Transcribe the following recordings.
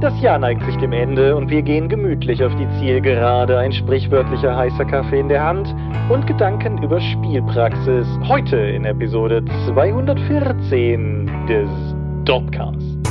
Das Jahr neigt sich dem Ende und wir gehen gemütlich auf die Zielgerade, ein sprichwörtlicher heißer Kaffee in der Hand und Gedanken über Spielpraxis. Heute in Episode 214 des Dopcast.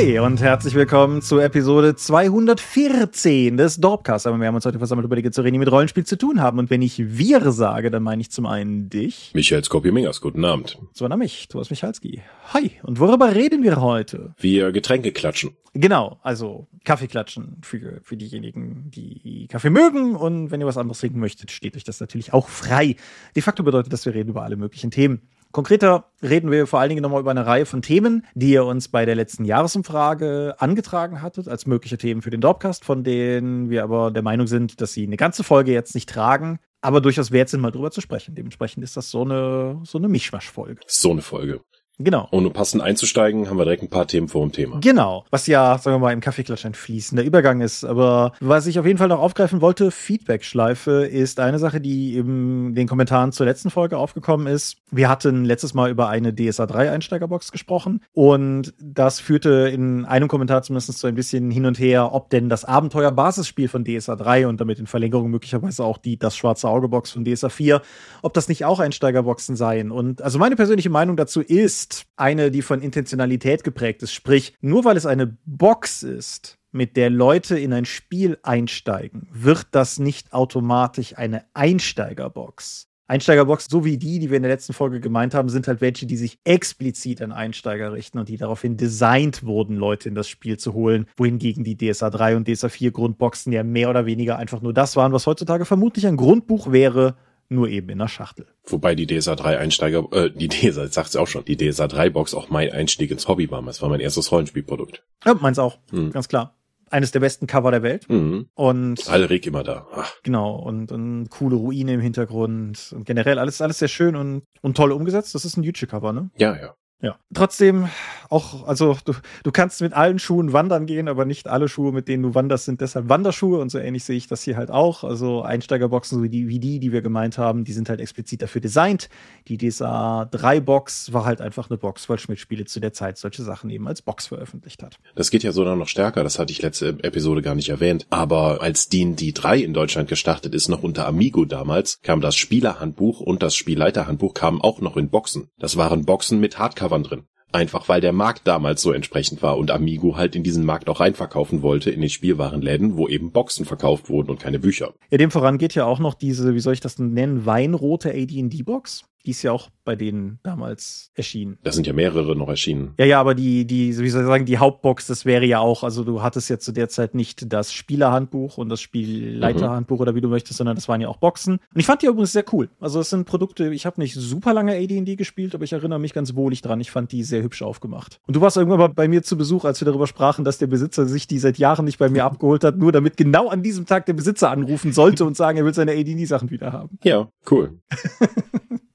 Hi und herzlich willkommen zu Episode 214 des Dorpcast. Aber wir haben uns heute versammelt, über die Dinge, die mit Rollenspiel zu tun haben. Und wenn ich wir sage, dann meine ich zum einen dich. Michael Skopje-Mingers, guten Abend. Zum anderen mich, Thomas Michalski. Hi. Und worüber reden wir heute? Wir Getränke klatschen. Genau, also Kaffee klatschen für, für diejenigen, die Kaffee mögen. Und wenn ihr was anderes trinken möchtet, steht euch das natürlich auch frei. De facto bedeutet das, wir reden über alle möglichen Themen. Konkreter reden wir vor allen Dingen nochmal über eine Reihe von Themen, die ihr uns bei der letzten Jahresumfrage angetragen hattet, als mögliche Themen für den Dropcast, von denen wir aber der Meinung sind, dass sie eine ganze Folge jetzt nicht tragen, aber durchaus wert sind, mal drüber zu sprechen. Dementsprechend ist das so eine, so eine Mischmasch-Folge. So eine Folge. Genau. Und um passend einzusteigen, haben wir direkt ein paar Themen vor dem Thema. Genau. Was ja, sagen wir mal, im Kaffeeklatsch ein fließender Übergang ist. Aber was ich auf jeden Fall noch aufgreifen wollte, Feedback-Schleife ist eine Sache, die in den Kommentaren zur letzten Folge aufgekommen ist. Wir hatten letztes Mal über eine DSA 3 Einsteigerbox gesprochen und das führte in einem Kommentar zumindest so ein bisschen hin und her, ob denn das Abenteuer-Basisspiel von DSA 3 und damit in Verlängerung möglicherweise auch die das schwarze Auge-Box von DSA 4, ob das nicht auch Einsteigerboxen seien. Und also meine persönliche Meinung dazu ist, ist eine, die von Intentionalität geprägt ist. Sprich, nur weil es eine Box ist, mit der Leute in ein Spiel einsteigen, wird das nicht automatisch eine Einsteigerbox. Einsteigerbox, so wie die, die wir in der letzten Folge gemeint haben, sind halt welche, die sich explizit an Einsteiger richten und die daraufhin designt wurden, Leute in das Spiel zu holen, wohingegen die DSA 3 und DSA 4 Grundboxen ja mehr oder weniger einfach nur das waren, was heutzutage vermutlich ein Grundbuch wäre, nur eben in der Schachtel. Wobei die DSA 3 Einsteiger, äh, die DSA, jetzt sagt sie auch schon, die DSA 3 Box auch mein Einstieg ins Hobby war. Das war mein erstes Rollenspielprodukt. Ja, meins auch, hm. ganz klar. Eines der besten Cover der Welt. Mhm. Und Alrik immer da. Ach. Genau, und, und coole Ruine im Hintergrund. Und generell alles, alles sehr schön und, und toll umgesetzt. Das ist ein YouTube-Cover, ne? Ja, ja. Ja. Trotzdem auch, also du, du kannst mit allen Schuhen wandern gehen, aber nicht alle Schuhe, mit denen du wanderst, sind deshalb Wanderschuhe und so ähnlich sehe ich das hier halt auch. Also Einsteigerboxen, so wie die, wie die, die wir gemeint haben, die sind halt explizit dafür designt. Die DSA 3 Box war halt einfach eine Box, weil Schmidt Spiele zu der Zeit solche Sachen eben als Box veröffentlicht hat. Das geht ja sogar noch stärker, das hatte ich letzte Episode gar nicht erwähnt. Aber als D&D 3 in Deutschland gestartet ist, noch unter Amigo damals, kam das Spielerhandbuch und das Spielleiterhandbuch kamen auch noch in Boxen. Das waren Boxen mit Hardcovern drin. Einfach weil der Markt damals so entsprechend war und Amigo halt in diesen Markt auch reinverkaufen wollte in den Spielwarenläden, wo eben Boxen verkauft wurden und keine Bücher. Ja, dem voran geht ja auch noch diese, wie soll ich das nennen, weinrote AD&D-Box. Die ist ja auch bei denen damals erschienen. Da sind ja mehrere noch erschienen. Ja, ja, aber die, die, wie soll ich sagen, die Hauptbox, das wäre ja auch, also du hattest jetzt zu der Zeit nicht das Spielerhandbuch und das Spielleiterhandbuch mhm. oder wie du möchtest, sondern das waren ja auch Boxen. Und ich fand die übrigens sehr cool. Also es sind Produkte, ich habe nicht super lange AD&D gespielt, aber ich erinnere mich ganz wohlig dran. Ich fand die sehr hübsch aufgemacht. Und du warst irgendwann mal bei mir zu Besuch, als wir darüber sprachen, dass der Besitzer sich die seit Jahren nicht bei mir abgeholt hat, nur damit genau an diesem Tag der Besitzer anrufen sollte und sagen, er will seine AD&D-Sachen wieder haben. Ja, cool.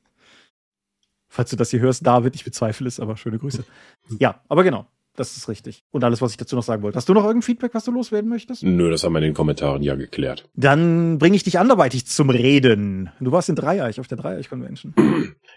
Falls du das hier hörst, David, ich bezweifle es, aber schöne Grüße. Ja, aber genau. Das ist richtig. Und alles, was ich dazu noch sagen wollte. Hast du noch irgendein Feedback, was du loswerden möchtest? Nö, das haben wir in den Kommentaren ja geklärt. Dann bringe ich dich anderweitig zum Reden. Du warst in Dreieich auf der Dreieich Convention.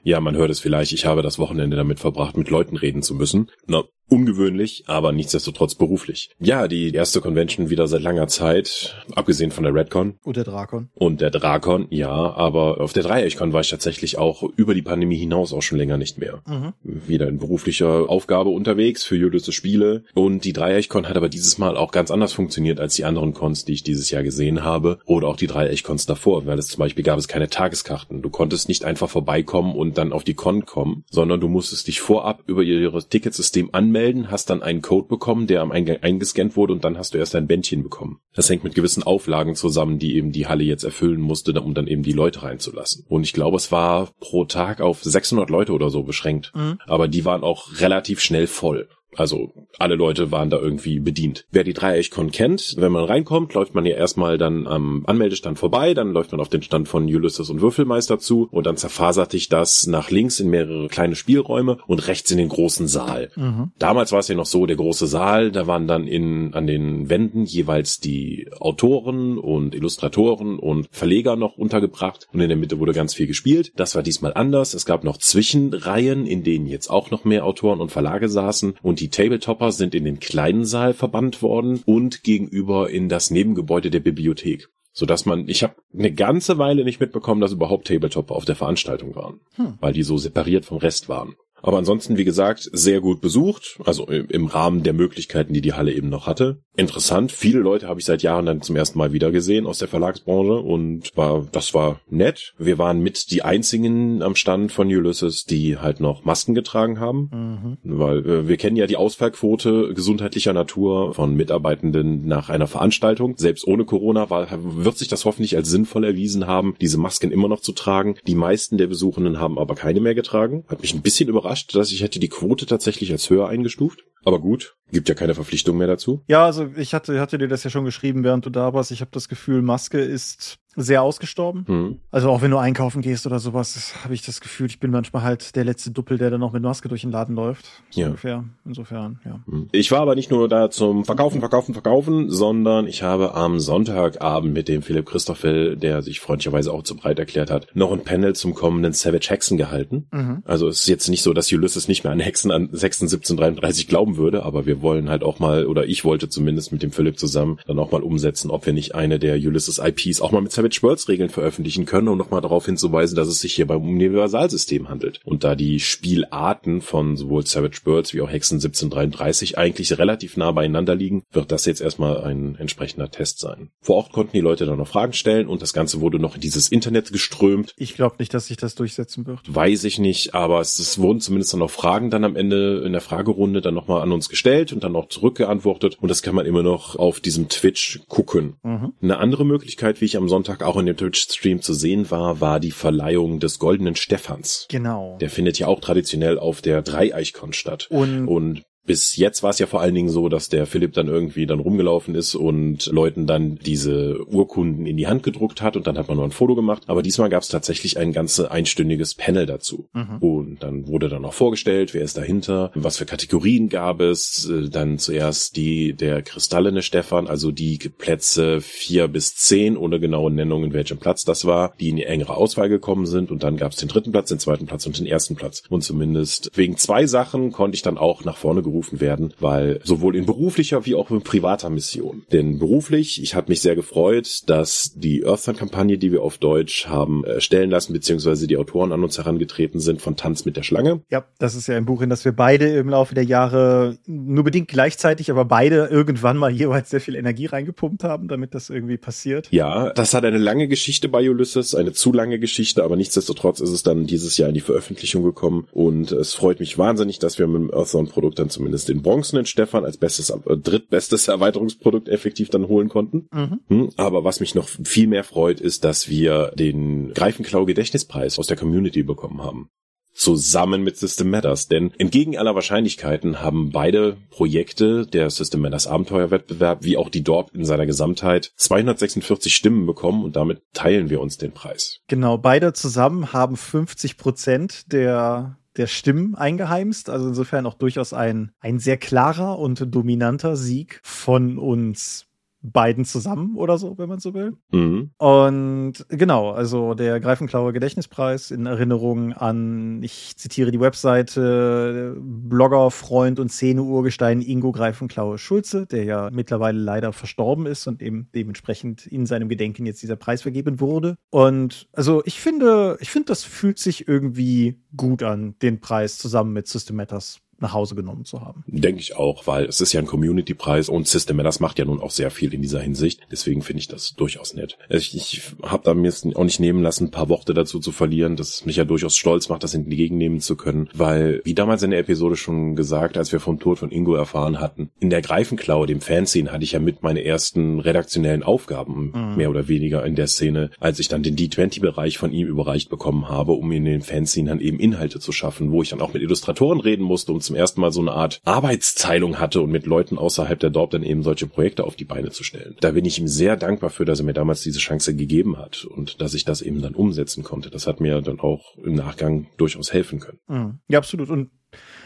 Ja, man hört es vielleicht. Ich habe das Wochenende damit verbracht, mit Leuten reden zu müssen. Na, ungewöhnlich, aber nichtsdestotrotz beruflich. Ja, die erste Convention wieder seit langer Zeit, abgesehen von der Redcon. Und der Drakon. Und der Drakon, ja, aber auf der Dreieichkon war ich tatsächlich auch über die Pandemie hinaus auch schon länger nicht mehr. Mhm. Wieder in beruflicher Aufgabe unterwegs für Jüdische Spiele. Und die Dreieichkon hat aber dieses Mal auch ganz anders funktioniert als die anderen Cons, die ich dieses Jahr gesehen habe. Oder auch die Dreieichkons davor, weil es zum Beispiel gab es keine Tageskarten. Du konntest nicht einfach vorbeikommen und dann auf die Con kommen, sondern du musstest dich vorab über ihr Ticketsystem anmelden anmelden, hast dann einen Code bekommen, der am Eingang eingescannt wurde und dann hast du erst ein Bändchen bekommen. Das hängt mit gewissen Auflagen zusammen, die eben die Halle jetzt erfüllen musste, um dann eben die Leute reinzulassen. Und ich glaube, es war pro Tag auf 600 Leute oder so beschränkt. Mhm. Aber die waren auch relativ schnell voll. Also alle Leute waren da irgendwie bedient. Wer die Dreieichkon kennt, wenn man reinkommt, läuft man ja erstmal dann am Anmeldestand vorbei, dann läuft man auf den Stand von Ulysses und Würfelmeister zu und dann zerfasert sich das nach links in mehrere kleine Spielräume und rechts in den großen Saal. Mhm. Damals war es ja noch so, der große Saal, da waren dann in, an den Wänden jeweils die Autoren und Illustratoren und Verleger noch untergebracht und in der Mitte wurde ganz viel gespielt. Das war diesmal anders. Es gab noch Zwischenreihen, in denen jetzt auch noch mehr Autoren und Verlage saßen und die Tabletopper sind in den kleinen Saal verbannt worden und gegenüber in das Nebengebäude der Bibliothek so dass man, ich habe eine ganze Weile nicht mitbekommen, dass überhaupt Tabletopper auf der Veranstaltung waren, hm. weil die so separiert vom Rest waren. Aber ansonsten, wie gesagt, sehr gut besucht, also im Rahmen der Möglichkeiten, die die Halle eben noch hatte. Interessant, viele Leute habe ich seit Jahren dann zum ersten Mal wieder gesehen aus der Verlagsbranche und war, das war nett. Wir waren mit die einzigen am Stand von Ulysses, die halt noch Masken getragen haben, mhm. weil äh, wir kennen ja die Ausfallquote gesundheitlicher Natur von Mitarbeitenden nach einer Veranstaltung. Selbst ohne Corona war, wird sich das hoffentlich als sinnvoll erwiesen haben, diese Masken immer noch zu tragen. Die meisten der Besuchenden haben aber keine mehr getragen. Hat mich ein bisschen überrascht überrascht, dass ich hätte die Quote tatsächlich als höher eingestuft. Aber gut, gibt ja keine Verpflichtung mehr dazu. Ja, also ich hatte, hatte dir das ja schon geschrieben, während du da warst. Ich habe das Gefühl, Maske ist sehr ausgestorben. Mhm. Also auch wenn du einkaufen gehst oder sowas, habe ich das Gefühl, ich bin manchmal halt der letzte Duppel, der dann noch mit Maske durch den Laden läuft. So ja. ungefähr. Insofern, ja. Mhm. Ich war aber nicht nur da zum Verkaufen, Verkaufen, Verkaufen, sondern ich habe am Sonntagabend mit dem Philipp Christoffel, der sich freundlicherweise auch zu breit erklärt hat, noch ein Panel zum kommenden Savage Hexen gehalten. Mhm. Also es ist jetzt nicht so, dass Ulysses nicht mehr an Hexen an 6. 1733 glauben würde, aber wir wollen halt auch mal, oder ich wollte zumindest mit dem Philipp zusammen dann auch mal umsetzen, ob wir nicht eine der Ulysses IPs auch mal mit Savage Savage Worlds Regeln veröffentlichen können, um nochmal darauf hinzuweisen, dass es sich hier beim Universalsystem handelt. Und da die Spielarten von sowohl Savage Worlds wie auch Hexen 1733 eigentlich relativ nah beieinander liegen, wird das jetzt erstmal ein entsprechender Test sein. Vor Ort konnten die Leute dann noch Fragen stellen und das Ganze wurde noch in dieses Internet geströmt. Ich glaube nicht, dass sich das durchsetzen wird. Weiß ich nicht, aber es, es wurden zumindest dann noch Fragen dann am Ende in der Fragerunde dann nochmal an uns gestellt und dann noch zurückgeantwortet und das kann man immer noch auf diesem Twitch gucken. Mhm. Eine andere Möglichkeit, wie ich am Sonntag Sonntag auch in dem Twitch-Stream zu sehen war, war die Verleihung des Goldenen Stephans. Genau. Der findet ja auch traditionell auf der Dreieichkon statt. Und, und bis jetzt war es ja vor allen Dingen so, dass der Philipp dann irgendwie dann rumgelaufen ist und Leuten dann diese Urkunden in die Hand gedruckt hat und dann hat man nur ein Foto gemacht. Aber diesmal gab es tatsächlich ein ganze einstündiges Panel dazu. Mhm. Und dann wurde dann noch vorgestellt, wer ist dahinter, was für Kategorien gab es. Dann zuerst die der kristallene Stefan, also die Plätze vier bis zehn ohne genaue Nennung, in welchem Platz das war, die in die engere Auswahl gekommen sind. Und dann gab es den dritten Platz, den zweiten Platz und den ersten Platz. Und zumindest wegen zwei Sachen konnte ich dann auch nach vorne gerufen gerufen werden, weil sowohl in beruflicher wie auch in privater Mission. Denn beruflich, ich habe mich sehr gefreut, dass die Earthsun-Kampagne, die wir auf Deutsch haben erstellen lassen, beziehungsweise die Autoren an uns herangetreten sind von Tanz mit der Schlange. Ja, das ist ja ein Buch, in das wir beide im Laufe der Jahre nur bedingt gleichzeitig, aber beide irgendwann mal jeweils sehr viel Energie reingepumpt haben, damit das irgendwie passiert. Ja, das hat eine lange Geschichte bei Ulysses, eine zu lange Geschichte, aber nichtsdestotrotz ist es dann dieses Jahr in die Veröffentlichung gekommen und es freut mich wahnsinnig, dass wir mit dem Earthbound-Produkt dann zumindest zumindest den bronzenen Stefan als bestes, äh, drittbestes Erweiterungsprodukt effektiv dann holen konnten. Mhm. Hm, aber was mich noch viel mehr freut, ist, dass wir den Greifenklau Gedächtnispreis aus der Community bekommen haben zusammen mit System Matters. Denn entgegen aller Wahrscheinlichkeiten haben beide Projekte, der System Matters Abenteuerwettbewerb wie auch die Dorp in seiner Gesamtheit, 246 Stimmen bekommen und damit teilen wir uns den Preis. Genau, beide zusammen haben 50 Prozent der der Stimmen eingeheimst. Also insofern auch durchaus ein, ein sehr klarer und dominanter Sieg von uns beiden zusammen oder so, wenn man so will. Mhm. Und genau, also der Greifenklauer Gedächtnispreis in Erinnerung an, ich zitiere die Webseite, Blogger, Freund und Szene-Urgestein Ingo Greifenklaue Schulze, der ja mittlerweile leider verstorben ist und eben dementsprechend in seinem Gedenken jetzt dieser Preis vergeben wurde. Und also ich finde, ich finde, das fühlt sich irgendwie gut an, den Preis zusammen mit System Matters nach Hause genommen zu haben. Denke ich auch, weil es ist ja ein Community-Preis und System Matters macht ja nun auch sehr viel in dieser Hinsicht. Deswegen finde ich das durchaus nett. Ich, ich habe da mir auch nicht nehmen lassen, ein paar Worte dazu zu verlieren, das mich ja durchaus stolz macht, das entgegennehmen zu können, weil, wie damals in der Episode schon gesagt, als wir vom Tod von Ingo erfahren hatten, in der Greifenklaue, dem Fanzine, hatte ich ja mit meine ersten redaktionellen Aufgaben, mhm. mehr oder weniger in der Szene, als ich dann den D20-Bereich von ihm überreicht bekommen habe, um in den Fanzine dann eben Inhalte zu schaffen, wo ich dann auch mit Illustratoren reden musste, um zum ersten Mal so eine Art Arbeitsteilung hatte und mit Leuten außerhalb der Dorp dann eben solche Projekte auf die Beine zu stellen. Da bin ich ihm sehr dankbar für, dass er mir damals diese Chance gegeben hat und dass ich das eben dann umsetzen konnte. Das hat mir dann auch im Nachgang durchaus helfen können. Mhm. Ja, absolut. Und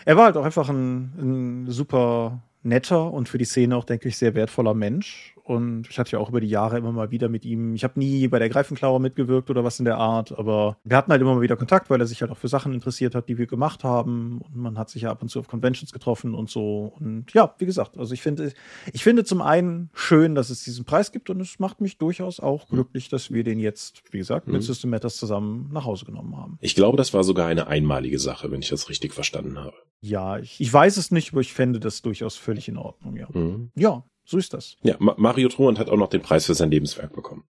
er war halt auch einfach ein, ein super netter und für die Szene auch, denke ich, sehr wertvoller Mensch. Und ich hatte ja auch über die Jahre immer mal wieder mit ihm, ich habe nie bei der Greifenklauer mitgewirkt oder was in der Art, aber wir hatten halt immer mal wieder Kontakt, weil er sich halt auch für Sachen interessiert hat, die wir gemacht haben. Und man hat sich ja ab und zu auf Conventions getroffen und so. Und ja, wie gesagt, also ich finde, ich finde zum einen schön, dass es diesen Preis gibt und es macht mich durchaus auch glücklich, dass wir den jetzt, wie gesagt, mit mhm. System Matters zusammen nach Hause genommen haben. Ich glaube, das war sogar eine einmalige Sache, wenn ich das richtig verstanden habe. Ja, ich, ich weiß es nicht, aber ich fände das durchaus völlig in Ordnung, ja. Mhm. Ja, so ist das. Ja, Mario Truant hat auch noch den Preis für sein Lebenswerk bekommen.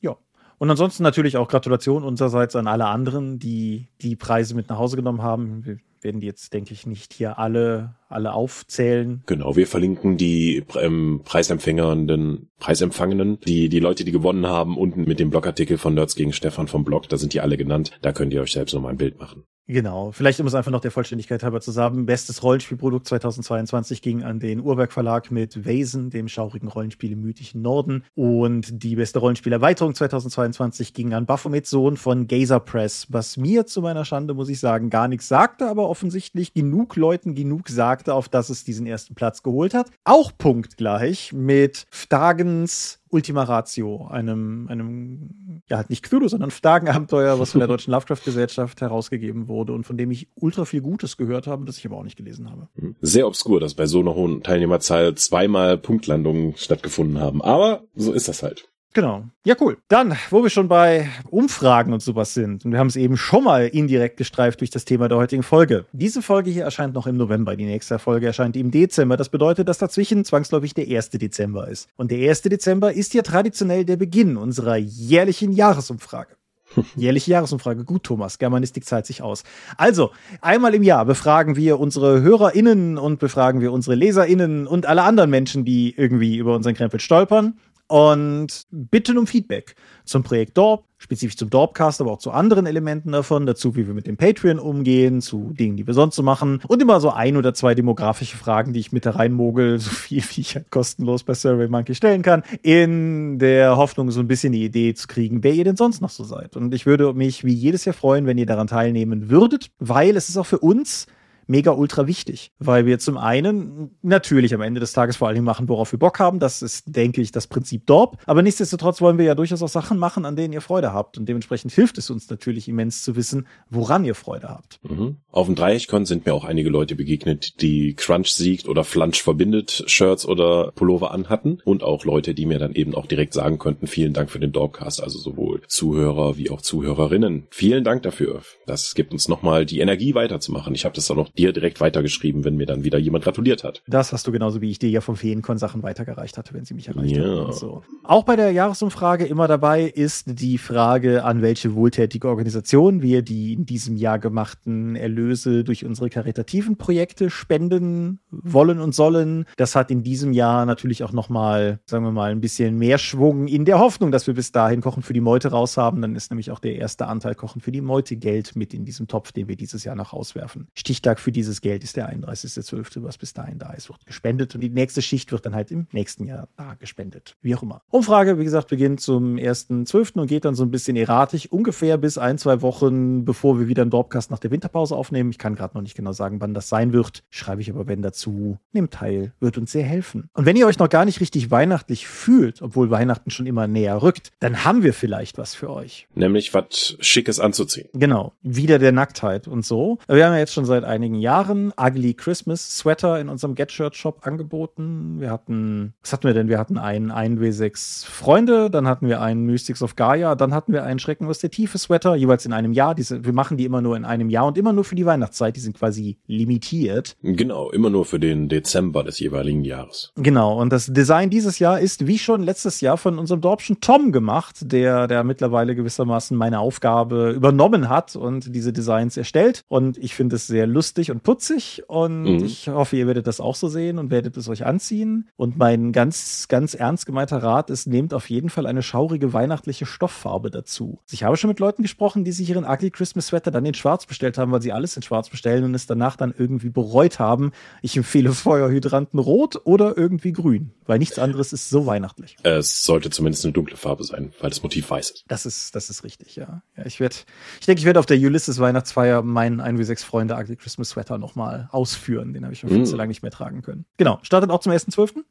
Ja. Und ansonsten natürlich auch Gratulation unsererseits an alle anderen, die die Preise mit nach Hause genommen haben. Wir werden die jetzt, denke ich, nicht hier alle, alle aufzählen. Genau, wir verlinken die ähm, Preisempfängerinnen, Preisempfangenen, die, die Leute, die gewonnen haben, unten mit dem Blogartikel von Nerds gegen Stefan vom Blog. Da sind die alle genannt. Da könnt ihr euch selbst nochmal ein Bild machen. Genau, vielleicht um es einfach noch der Vollständigkeit halber zu sagen, bestes Rollenspielprodukt 2022 ging an den Uhrwerk Verlag mit Vasen, dem schaurigen Rollenspiel im mythischen Norden und die beste Rollenspielerweiterung 2022 ging an Baphomets Sohn von Gazer Press, was mir zu meiner Schande, muss ich sagen, gar nichts sagte, aber offensichtlich genug Leuten genug sagte, auf dass es diesen ersten Platz geholt hat. Auch punktgleich mit Ftagens Ultima Ratio, einem, einem, ja, halt nicht Cthulhu, sondern Ftagen-Abenteuer, was von der Deutschen Lovecraft-Gesellschaft herausgegeben wurde und von dem ich ultra viel Gutes gehört habe, das ich aber auch nicht gelesen habe. Sehr obskur, dass bei so einer hohen Teilnehmerzahl zweimal Punktlandungen stattgefunden haben. Aber so ist das halt. Genau. Ja, cool. Dann, wo wir schon bei Umfragen und sowas sind, und wir haben es eben schon mal indirekt gestreift durch das Thema der heutigen Folge. Diese Folge hier erscheint noch im November, die nächste Folge erscheint im Dezember. Das bedeutet, dass dazwischen zwangsläufig der 1. Dezember ist. Und der 1. Dezember ist ja traditionell der Beginn unserer jährlichen Jahresumfrage. Jährliche Jahresumfrage. Gut, Thomas. Germanistik zahlt sich aus. Also, einmal im Jahr befragen wir unsere HörerInnen und befragen wir unsere LeserInnen und alle anderen Menschen, die irgendwie über unseren Krempel stolpern und bitten um Feedback zum Projekt Dorp, spezifisch zum Dorpcast, aber auch zu anderen Elementen davon, dazu, wie wir mit dem Patreon umgehen, zu Dingen, die wir sonst so machen und immer so ein oder zwei demografische Fragen, die ich mit da reinmogel, so viel wie ich halt kostenlos bei SurveyMonkey stellen kann, in der Hoffnung, so ein bisschen die Idee zu kriegen, wer ihr denn sonst noch so seid. Und ich würde mich wie jedes Jahr freuen, wenn ihr daran teilnehmen würdet, weil es ist auch für uns mega ultra wichtig, weil wir zum einen natürlich am Ende des Tages vor allen machen, worauf wir Bock haben. Das ist, denke ich, das Prinzip Dorp. Aber nichtsdestotrotz wollen wir ja durchaus auch Sachen machen, an denen ihr Freude habt. Und dementsprechend hilft es uns natürlich immens zu wissen, woran ihr Freude habt. Mhm. Auf dem Dreieckkon sind mir auch einige Leute begegnet, die Crunch siegt oder Flunch verbindet Shirts oder Pullover anhatten. Und auch Leute, die mir dann eben auch direkt sagen könnten, vielen Dank für den Dorpcast. Also sowohl Zuhörer wie auch Zuhörerinnen. Vielen Dank dafür. Das gibt uns nochmal die Energie weiterzumachen. Ich habe das auch noch dir direkt weitergeschrieben, wenn mir dann wieder jemand gratuliert hat. Das hast du genauso wie ich dir ja vom Feenkon Sachen weitergereicht hatte, wenn sie mich erreicht ja. haben. So. Auch bei der Jahresumfrage immer dabei ist die Frage, an welche wohltätige Organisation wir die in diesem Jahr gemachten Erlöse durch unsere karitativen Projekte spenden wollen und sollen. Das hat in diesem Jahr natürlich auch nochmal, sagen wir mal, ein bisschen mehr Schwung in der Hoffnung, dass wir bis dahin Kochen für die Meute raus haben. Dann ist nämlich auch der erste Anteil Kochen für die Meute Geld mit in diesem Topf, den wir dieses Jahr noch auswerfen. Stichtag für dieses Geld ist der 31.12., was bis dahin da ist, wird gespendet und die nächste Schicht wird dann halt im nächsten Jahr da gespendet. Wie auch immer. Umfrage, wie gesagt, beginnt zum 1.12. und geht dann so ein bisschen erratisch, ungefähr bis ein, zwei Wochen, bevor wir wieder einen Dropcast nach der Winterpause aufnehmen. Ich kann gerade noch nicht genau sagen, wann das sein wird. Schreibe ich aber wenn dazu. Nehmt teil, wird uns sehr helfen. Und wenn ihr euch noch gar nicht richtig weihnachtlich fühlt, obwohl Weihnachten schon immer näher rückt, dann haben wir vielleicht was für euch. Nämlich was Schickes anzuziehen. Genau. Wieder der Nacktheit und so. Wir haben ja jetzt schon seit einigen Jahren Ugly Christmas Sweater in unserem Get Shirt Shop angeboten. Wir hatten, was hatten wir denn? Wir hatten einen 1W6 Freunde, dann hatten wir einen Mystics of Gaia, dann hatten wir einen Schrecken aus der Tiefe Sweater, jeweils in einem Jahr. Diese, wir machen die immer nur in einem Jahr und immer nur für die Weihnachtszeit. Die sind quasi limitiert. Genau, immer nur für den Dezember des jeweiligen Jahres. Genau. Und das Design dieses Jahr ist wie schon letztes Jahr von unserem Dorpschen Tom gemacht, der, der mittlerweile gewissermaßen meine Aufgabe übernommen hat und diese Designs erstellt. Und ich finde es sehr lustig lustig und putzig und mhm. ich hoffe, ihr werdet das auch so sehen und werdet es euch anziehen. Und mein ganz, ganz ernst gemeinter Rat ist, nehmt auf jeden Fall eine schaurige weihnachtliche Stofffarbe dazu. Ich habe schon mit Leuten gesprochen, die sich ihren Ugly Christmas Sweater dann in schwarz bestellt haben, weil sie alles in schwarz bestellen und es danach dann irgendwie bereut haben. Ich empfehle Feuerhydranten rot oder irgendwie grün, weil nichts anderes ist so weihnachtlich. Es sollte zumindest eine dunkle Farbe sein, weil das Motiv weiß ist. Das ist, das ist richtig, ja. ja ich werde, ich denke, ich werde auf der Ulysses Weihnachtsfeier meinen 1 wie 6 Freunde Ugly Christmas Sweater nochmal ausführen. Den habe ich schon viel mm. zu lange nicht mehr tragen können. Genau. Startet auch zum 1.12.?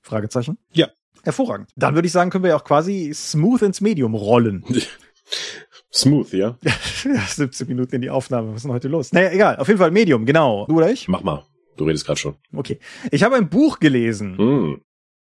Fragezeichen? Ja. Hervorragend. Dann würde ich sagen, können wir ja auch quasi smooth ins Medium rollen. Smooth, ja? ja, 17 Minuten in die Aufnahme. Was ist denn heute los? Naja, egal. Auf jeden Fall Medium, genau. Du oder ich? Mach mal. Du redest gerade schon. Okay. Ich habe ein Buch gelesen. Mm.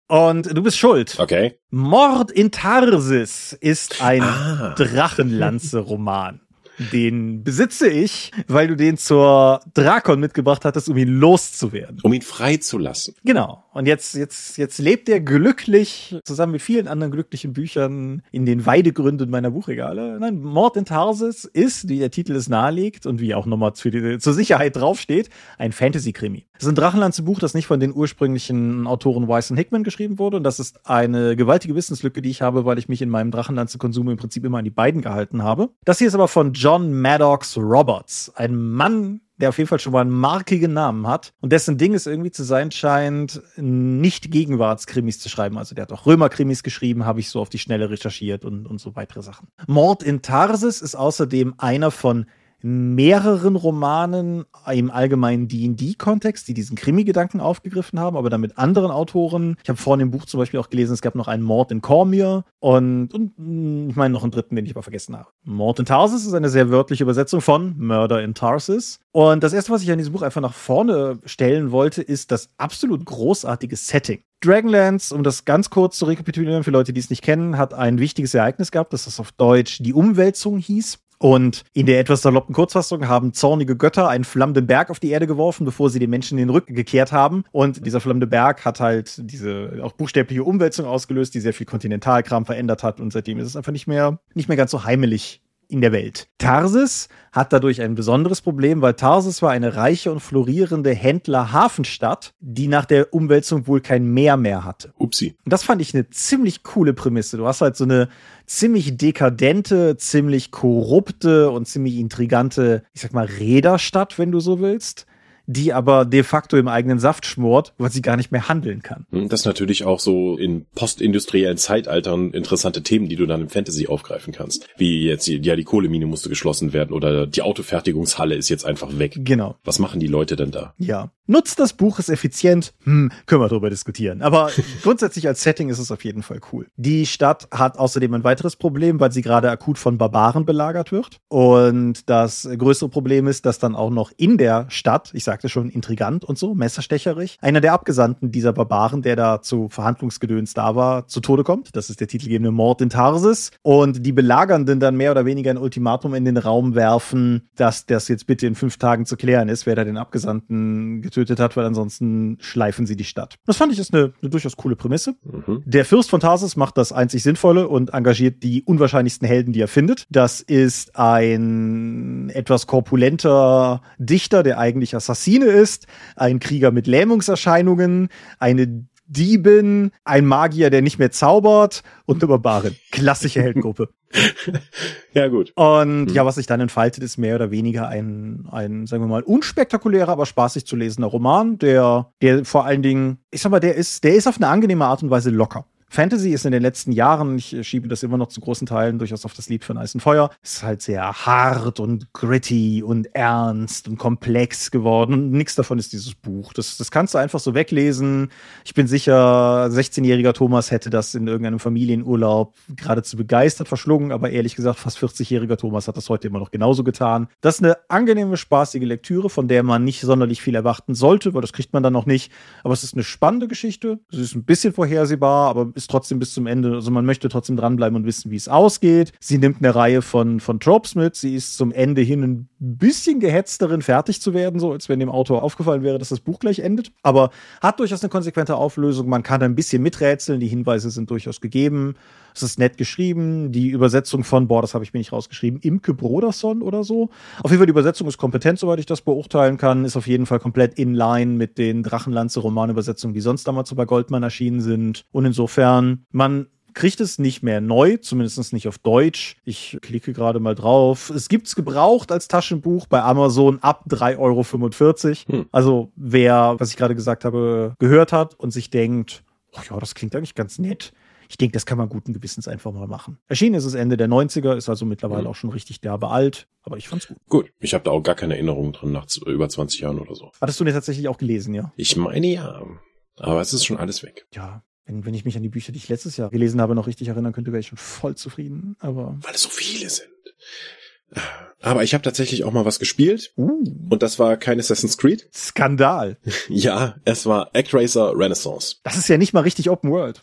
Und du bist schuld. Okay. Mord in Tarsis ist ein ah. Drachenlanze-Roman. Den besitze ich, weil du den zur Drakon mitgebracht hattest, um ihn loszuwerden. Um ihn freizulassen. Genau. Und jetzt, jetzt, jetzt lebt er glücklich, zusammen mit vielen anderen glücklichen Büchern, in den Weidegründen meiner Buchregale. Nein, Mord in Tarsis ist, wie der Titel es nahelegt und wie auch nochmal zur Sicherheit draufsteht, ein Fantasy-Krimi. Es ist ein Drachenlanze-Buch, das nicht von den ursprünglichen Autoren Weiss und Hickman geschrieben wurde. Und das ist eine gewaltige Wissenslücke, die ich habe, weil ich mich in meinem Drachenlanze-Konsum im Prinzip immer an die beiden gehalten habe. Das hier ist aber von John Maddox Roberts, ein Mann, der auf jeden Fall schon mal einen markigen Namen hat und dessen Ding es irgendwie zu sein scheint, nicht Gegenwartskrimis zu schreiben. Also der hat auch Römerkrimis geschrieben, habe ich so auf die Schnelle recherchiert und, und so weitere Sachen. Mord in Tarsis ist außerdem einer von mehreren Romanen im allgemeinen D&D-Kontext, die diesen Krimi-Gedanken aufgegriffen haben, aber dann mit anderen Autoren. Ich habe vorhin im Buch zum Beispiel auch gelesen, es gab noch einen Mord in Cormier und, und hm, ich meine noch einen dritten, den ich aber vergessen habe. Mord in Tarsis ist eine sehr wörtliche Übersetzung von Murder in Tarsis. Und das erste, was ich an diesem Buch einfach nach vorne stellen wollte, ist das absolut großartige Setting. Dragonlance, um das ganz kurz zu rekapitulieren für Leute, die es nicht kennen, hat ein wichtiges Ereignis gehabt, das das auf Deutsch die Umwälzung hieß. Und in der etwas saloppen Kurzfassung haben zornige Götter einen flammenden Berg auf die Erde geworfen, bevor sie den Menschen den Rücken gekehrt haben. Und dieser flammende Berg hat halt diese auch buchstäbliche Umwälzung ausgelöst, die sehr viel Kontinentalkram verändert hat. Und seitdem ist es einfach nicht mehr, nicht mehr ganz so heimelig in der Welt. Tarsis hat dadurch ein besonderes Problem, weil Tarsis war eine reiche und florierende Händler-Hafenstadt, die nach der Umwälzung wohl kein Meer mehr hatte. Upsi. Und das fand ich eine ziemlich coole Prämisse. Du hast halt so eine ziemlich dekadente, ziemlich korrupte und ziemlich intrigante, ich sag mal, Räderstadt, wenn du so willst die aber de facto im eigenen Saft schmort, weil sie gar nicht mehr handeln kann. Hm, das ist natürlich auch so in postindustriellen Zeitaltern interessante Themen, die du dann im Fantasy aufgreifen kannst. Wie jetzt, ja, die Kohlemine musste geschlossen werden oder die Autofertigungshalle ist jetzt einfach weg. Genau. Was machen die Leute denn da? Ja. Nutzt das Buch es effizient? Hm, können wir darüber diskutieren. Aber grundsätzlich als Setting ist es auf jeden Fall cool. Die Stadt hat außerdem ein weiteres Problem, weil sie gerade akut von Barbaren belagert wird. Und das größere Problem ist, dass dann auch noch in der Stadt, ich sagte schon intrigant und so, messerstecherig, einer der Abgesandten dieser Barbaren, der da zu Verhandlungsgedöns da war, zu Tode kommt. Das ist der titelgebende Mord in Tarsis. Und die Belagernden dann mehr oder weniger ein Ultimatum in den Raum werfen, dass das jetzt bitte in fünf Tagen zu klären ist, wer da den Abgesandten getötet hat, weil ansonsten schleifen sie die Stadt. Das fand ich ist eine, eine durchaus coole Prämisse. Mhm. Der Fürst von Tarsus macht das einzig Sinnvolle und engagiert die unwahrscheinlichsten Helden, die er findet. Das ist ein etwas korpulenter Dichter, der eigentlich Assassine ist, ein Krieger mit Lähmungserscheinungen, eine Diebin, ein Magier, der nicht mehr zaubert und eine Barbarin. Klassische Heldengruppe. ja, gut. Und hm. ja, was sich dann entfaltet, ist mehr oder weniger ein, ein, sagen wir mal, unspektakulärer, aber spaßig zu lesender Roman, der, der vor allen Dingen, ich sag mal, der ist, der ist auf eine angenehme Art und Weise locker. Fantasy ist in den letzten Jahren, ich schiebe das immer noch zu großen Teilen durchaus auf das Lied von Eis und Feuer, ist halt sehr hart und gritty und ernst und komplex geworden. Nichts davon ist dieses Buch. Das, das kannst du einfach so weglesen. Ich bin sicher, 16-jähriger Thomas hätte das in irgendeinem Familienurlaub geradezu begeistert verschlungen, aber ehrlich gesagt, fast 40-jähriger Thomas hat das heute immer noch genauso getan. Das ist eine angenehme, spaßige Lektüre, von der man nicht sonderlich viel erwarten sollte, weil das kriegt man dann noch nicht. Aber es ist eine spannende Geschichte. Es ist ein bisschen vorhersehbar, aber ist trotzdem bis zum Ende, also man möchte trotzdem dranbleiben und wissen, wie es ausgeht. Sie nimmt eine Reihe von, von Tropes mit. Sie ist zum Ende hin ein bisschen gehetzt darin, fertig zu werden, so als wenn dem Autor aufgefallen wäre, dass das Buch gleich endet. Aber hat durchaus eine konsequente Auflösung. Man kann ein bisschen miträtseln. Die Hinweise sind durchaus gegeben. Es ist nett geschrieben. Die Übersetzung von, boah, das habe ich mir nicht rausgeschrieben, Imke Broderson oder so. Auf jeden Fall, die Übersetzung ist kompetent, soweit ich das beurteilen kann. Ist auf jeden Fall komplett in line mit den Drachenlanze-Romanübersetzungen, die sonst damals so bei Goldmann erschienen sind. Und insofern, man kriegt es nicht mehr neu, zumindest nicht auf Deutsch. Ich klicke gerade mal drauf. Es gibt's gebraucht als Taschenbuch bei Amazon ab 3,45 Euro. Hm. Also wer, was ich gerade gesagt habe, gehört hat und sich denkt, oh ja, das klingt eigentlich ganz nett. Ich denke, das kann man guten Gewissens einfach mal machen. Erschienen ist es Ende der 90er, ist also mittlerweile mhm. auch schon richtig derbe alt, aber ich fand's gut. Gut, ich habe da auch gar keine Erinnerungen drin nach über 20 Jahren oder so. Hattest du den tatsächlich auch gelesen, ja? Ich meine ja, aber es ist schon alles weg. Ja, wenn, wenn ich mich an die Bücher, die ich letztes Jahr gelesen habe, noch richtig erinnern könnte, wäre ich schon voll zufrieden. Aber weil es so viele sind. Aber ich habe tatsächlich auch mal was gespielt. Uh. Und das war kein Assassin's Creed. Skandal. ja, es war ActRacer Renaissance. Das ist ja nicht mal richtig Open World.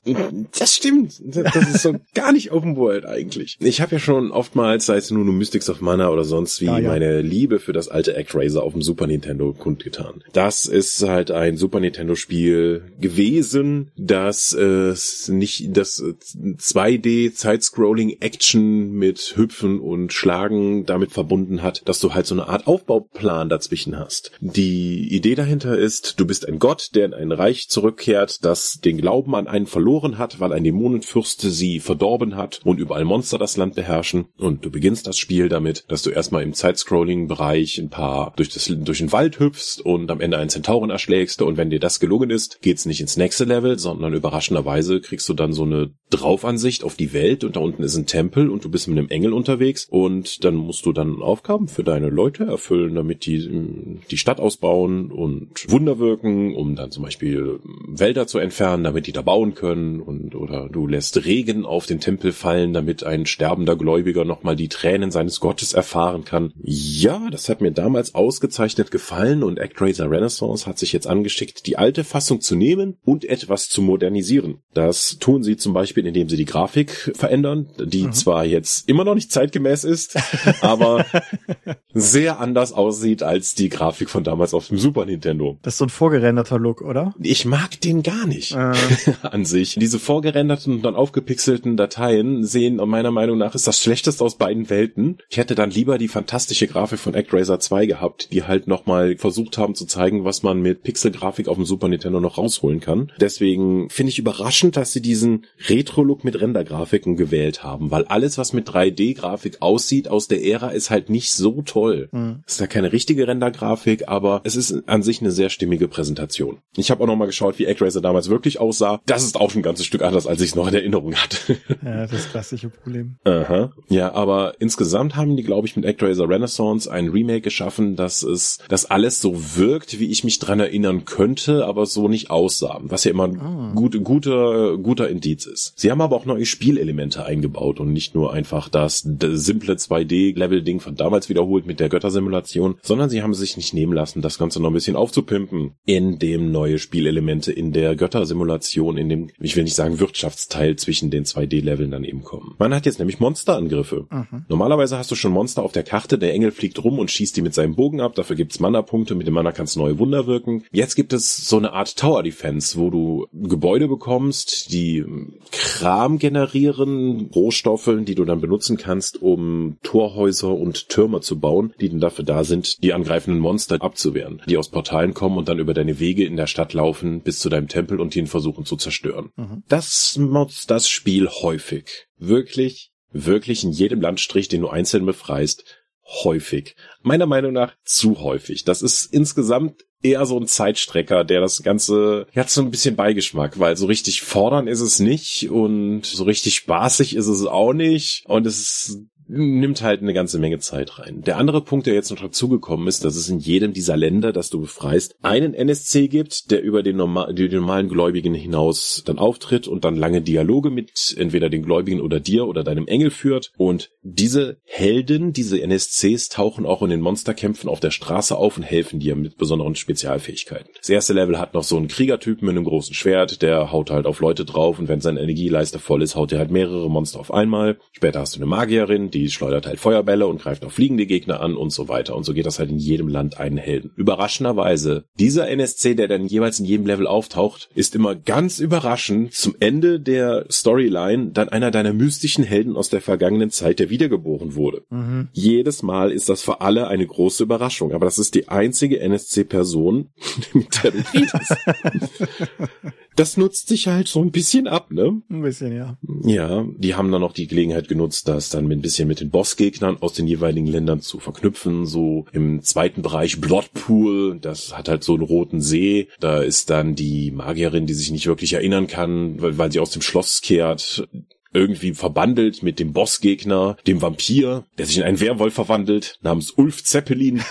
Das stimmt. Das ist so gar nicht Open World eigentlich. Ich habe ja schon oftmals, sei es nur nur Mystics of Mana oder sonst wie, ja, ja. meine Liebe für das alte ActRacer auf dem Super Nintendo kundgetan. Das ist halt ein Super Nintendo Spiel gewesen, das äh, nicht das 2D Sidescrolling Action mit Hüpfen und Schlagen damit verbunden hat, dass du halt so eine Art Aufbauplan dazwischen hast. Die Idee dahinter ist, du bist ein Gott, der in ein Reich zurückkehrt, das den Glauben an einen verloren hat, weil ein Dämonenfürste sie verdorben hat und überall Monster das Land beherrschen. Und du beginnst das Spiel damit, dass du erstmal im Sidescrolling-Bereich ein paar durch, das, durch den Wald hüpfst und am Ende einen Zentauren erschlägst. Und wenn dir das gelungen ist, geht's nicht ins nächste Level, sondern überraschenderweise kriegst du dann so eine Draufansicht auf die Welt und da unten ist ein Tempel und du bist mit einem Engel unterwegs und dann musst du dann Aufgaben für deine Leute erfüllen, damit die die Stadt ausbauen und Wunder wirken, um dann zum Beispiel Wälder zu entfernen, damit die da bauen können und oder du lässt Regen auf den Tempel fallen, damit ein sterbender Gläubiger nochmal die Tränen seines Gottes erfahren kann. Ja, das hat mir damals ausgezeichnet gefallen und ActRaiser Renaissance hat sich jetzt angeschickt, die alte Fassung zu nehmen und etwas zu modernisieren. Das tun sie zum Beispiel, indem sie die Grafik verändern, die mhm. zwar jetzt immer noch nicht zeitgemäß ist, aber sehr anders aussieht als die Grafik von damals auf dem Super Nintendo. Das ist so ein vorgerenderter Look, oder? Ich mag den gar nicht äh. an sich. Diese vorgerenderten und dann aufgepixelten Dateien sehen meiner Meinung nach ist das schlechteste aus beiden Welten. Ich hätte dann lieber die fantastische Grafik von ActRaiser 2 gehabt, die halt nochmal versucht haben zu zeigen, was man mit Pixelgrafik auf dem Super Nintendo noch rausholen kann. Deswegen finde ich überraschend, dass sie diesen Retro-Look mit Rendergrafiken gewählt haben, weil alles, was mit 3D-Grafik aussieht aus der Ära, ist halt nicht so toll. Mhm. ist ja keine richtige Rendergrafik, aber es ist an sich eine sehr stimmige Präsentation. Ich habe auch noch mal geschaut, wie ActRaiser damals wirklich aussah. Das ist auch ein ganzes Stück anders, als ich es noch in Erinnerung hatte. ja, das klassische Problem. Aha. Ja, aber insgesamt haben die, glaube ich, mit ActRaiser Renaissance ein Remake geschaffen, dass es, dass alles so wirkt, wie ich mich dran erinnern könnte, aber so nicht aussah. Was ja immer ein ah. gut, guter, guter Indiz ist. Sie haben aber auch neue Spielelemente eingebaut und nicht nur einfach das, simple 2D-Level Level-Ding von damals wiederholt mit der Göttersimulation, sondern sie haben sich nicht nehmen lassen, das Ganze noch ein bisschen aufzupimpen, indem neue Spielelemente in der Göttersimulation, in dem, ich will nicht sagen Wirtschaftsteil zwischen den 2D-Leveln dann eben kommen. Man hat jetzt nämlich Monsterangriffe. Mhm. Normalerweise hast du schon Monster auf der Karte, der Engel fliegt rum und schießt die mit seinem Bogen ab, dafür gibt's Mana-Punkte, mit dem Mana kannst du neue Wunder wirken. Jetzt gibt es so eine Art Tower-Defense, wo du Gebäude bekommst, die Kram generieren, Rohstoffe, die du dann benutzen kannst, um Torhäuser und Türme zu bauen, die dann dafür da sind, die angreifenden Monster abzuwehren, die aus Portalen kommen und dann über deine Wege in der Stadt laufen bis zu deinem Tempel und ihn versuchen zu zerstören. Mhm. Das nutzt das Spiel häufig. Wirklich, wirklich in jedem Landstrich, den du einzeln befreist, häufig. Meiner Meinung nach zu häufig. Das ist insgesamt eher so ein Zeitstrecker, der das Ganze hat so ein bisschen Beigeschmack, weil so richtig fordern ist es nicht und so richtig spaßig ist es auch nicht und es ist nimmt halt eine ganze Menge Zeit rein. Der andere Punkt, der jetzt noch dazugekommen ist, dass es in jedem dieser Länder, das du befreist, einen NSC gibt, der über den, normal, den normalen Gläubigen hinaus dann auftritt und dann lange Dialoge mit entweder den Gläubigen oder dir oder deinem Engel führt. Und diese Helden, diese NSCs tauchen auch in den Monsterkämpfen auf der Straße auf und helfen dir mit besonderen Spezialfähigkeiten. Das erste Level hat noch so einen Kriegertypen mit einem großen Schwert, der haut halt auf Leute drauf und wenn seine Energieleiste voll ist, haut er halt mehrere Monster auf einmal. Später hast du eine Magierin, die die schleudert halt Feuerbälle und greift auch fliegende Gegner an und so weiter. Und so geht das halt in jedem Land einen Helden. Überraschenderweise, dieser NSC, der dann jeweils in jedem Level auftaucht, ist immer ganz überraschend zum Ende der Storyline dann einer deiner mystischen Helden aus der vergangenen Zeit, der wiedergeboren wurde. Mhm. Jedes Mal ist das für alle eine große Überraschung, aber das ist die einzige NSC-Person, mit der du redest. das nutzt sich halt so ein bisschen ab, ne? Ein bisschen, ja. Ja, die haben dann noch die Gelegenheit genutzt, das dann ein bisschen mit den Bossgegnern aus den jeweiligen Ländern zu verknüpfen. So im zweiten Bereich Bloodpool, das hat halt so einen roten See. Da ist dann die Magierin, die sich nicht wirklich erinnern kann, weil, weil sie aus dem Schloss kehrt irgendwie verbandelt mit dem Bossgegner, dem Vampir, der sich in einen Werwolf verwandelt, namens Ulf Zeppelin,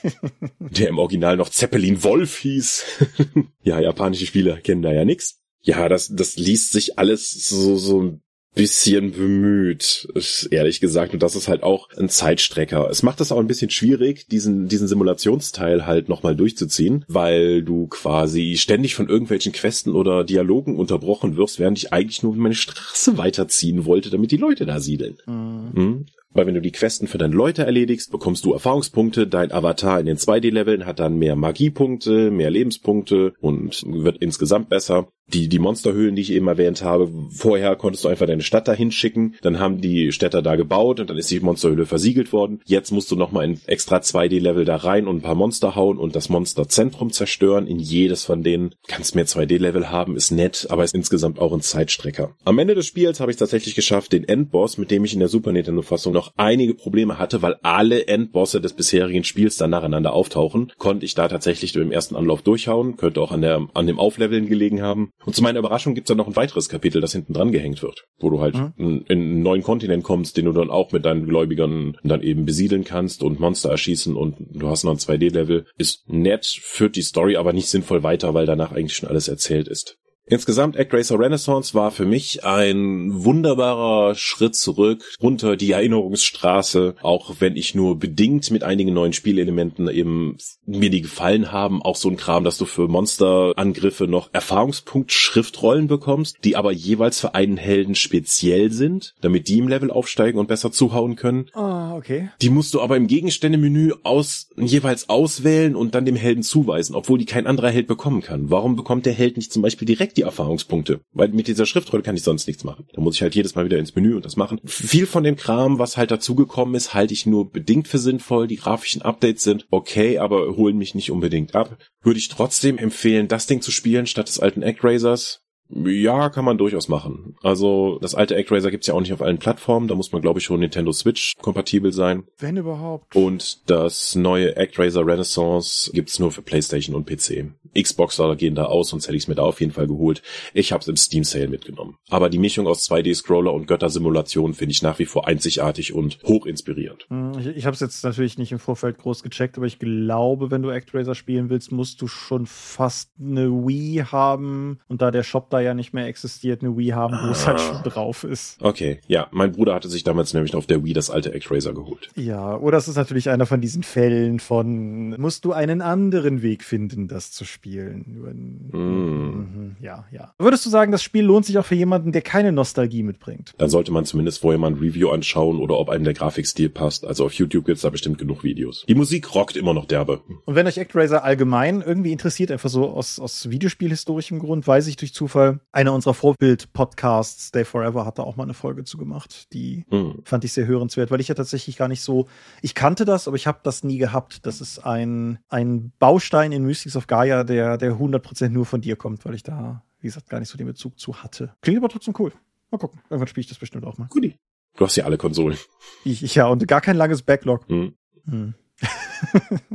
der im Original noch Zeppelin Wolf hieß. ja, japanische Spieler kennen da ja nix. Ja, das, das liest sich alles so, so bisschen bemüht, ehrlich gesagt. Und das ist halt auch ein Zeitstrecker. Es macht es auch ein bisschen schwierig, diesen, diesen Simulationsteil halt nochmal durchzuziehen, weil du quasi ständig von irgendwelchen Questen oder Dialogen unterbrochen wirst, während ich eigentlich nur meine Straße weiterziehen wollte, damit die Leute da siedeln. Mhm. Hm? Weil wenn du die Questen für deine Leute erledigst, bekommst du Erfahrungspunkte. Dein Avatar in den 2D-Leveln hat dann mehr Magiepunkte, mehr Lebenspunkte und wird insgesamt besser die, die Monsterhöhlen, die ich eben erwähnt habe, vorher konntest du einfach deine Stadt dahin schicken, dann haben die Städter da gebaut und dann ist die Monsterhöhle versiegelt worden. Jetzt musst du nochmal in extra 2D-Level da rein und ein paar Monster hauen und das Monsterzentrum zerstören. In jedes von denen kannst mehr 2D-Level haben, ist nett, aber ist insgesamt auch ein Zeitstrecker. Am Ende des Spiels habe ich tatsächlich geschafft, den Endboss, mit dem ich in der Super Nintendo-Fassung noch einige Probleme hatte, weil alle Endbosse des bisherigen Spiels dann nacheinander auftauchen, konnte ich da tatsächlich im ersten Anlauf durchhauen, könnte auch an der, an dem Aufleveln gelegen haben. Und zu meiner Überraschung gibt's dann noch ein weiteres Kapitel, das hinten dran gehängt wird, wo du halt mhm. in, in einen neuen Kontinent kommst, den du dann auch mit deinen Gläubigern dann eben besiedeln kannst und Monster erschießen und du hast noch ein 2D-Level. Ist nett, führt die Story aber nicht sinnvoll weiter, weil danach eigentlich schon alles erzählt ist. Insgesamt ActRacer Renaissance war für mich ein wunderbarer Schritt zurück runter die Erinnerungsstraße, auch wenn ich nur bedingt mit einigen neuen Spielelementen eben mir die gefallen haben, auch so ein Kram, dass du für Monsterangriffe noch Erfahrungspunkt Schriftrollen bekommst, die aber jeweils für einen Helden speziell sind, damit die im Level aufsteigen und besser zuhauen können. Ah, okay. Die musst du aber im Gegenständemenü aus jeweils auswählen und dann dem Helden zuweisen, obwohl die kein anderer Held bekommen kann. Warum bekommt der Held nicht zum Beispiel direkt die Erfahrungspunkte. Weil mit dieser Schriftrolle kann ich sonst nichts machen. Da muss ich halt jedes Mal wieder ins Menü und das machen. Viel von dem Kram, was halt dazugekommen ist, halte ich nur bedingt für sinnvoll. Die grafischen Updates sind okay, aber holen mich nicht unbedingt ab. Würde ich trotzdem empfehlen, das Ding zu spielen statt des alten Actrasers. Ja, kann man durchaus machen. Also das alte ActRaiser gibt's ja auch nicht auf allen Plattformen. Da muss man, glaube ich, schon Nintendo Switch kompatibel sein. Wenn überhaupt. Und das neue ActRaiser Renaissance gibt's nur für PlayStation und PC. Xboxer gehen da aus, sonst hätte ich es mir da auf jeden Fall geholt. Ich habe es im Steam Sale mitgenommen. Aber die Mischung aus 2D-Scroller und Göttersimulation finde ich nach wie vor einzigartig und hoch inspirierend. Hm, ich, ich habe es jetzt natürlich nicht im Vorfeld groß gecheckt, aber ich glaube, wenn du ActRaiser spielen willst, musst du schon fast eine Wii haben und da der Shop da ja nicht mehr existiert, eine Wii haben, wo es halt schon drauf ist. Okay, ja. Mein Bruder hatte sich damals nämlich auf der Wii das alte Actraiser geholt. Ja, oder es ist natürlich einer von diesen Fällen von, musst du einen anderen Weg finden, das zu spielen. Mm. Mhm, ja, ja. Würdest du sagen, das Spiel lohnt sich auch für jemanden, der keine Nostalgie mitbringt? Dann sollte man zumindest vorher mal ein Review anschauen oder ob einem der Grafikstil passt. Also auf YouTube gibt's da bestimmt genug Videos. Die Musik rockt immer noch derbe. Und wenn euch Actraiser allgemein irgendwie interessiert, einfach so aus, aus Videospielhistorischem Grund, weiß ich durch Zufall, einer unserer Vorbild-Podcasts, Stay Forever, hat da auch mal eine Folge zu gemacht. Die mhm. fand ich sehr hörenswert, weil ich ja tatsächlich gar nicht so, ich kannte das, aber ich habe das nie gehabt. Das ist ein, ein Baustein in Mystics of Gaia, der, der 100% nur von dir kommt, weil ich da, wie gesagt, gar nicht so den Bezug zu hatte. Klingt aber trotzdem cool. Mal gucken. Irgendwann spiele ich das bestimmt auch mal. Guti. Du hast ja alle Konsolen. Ich, ich ja, und gar kein langes Backlog. Mhm. Hm.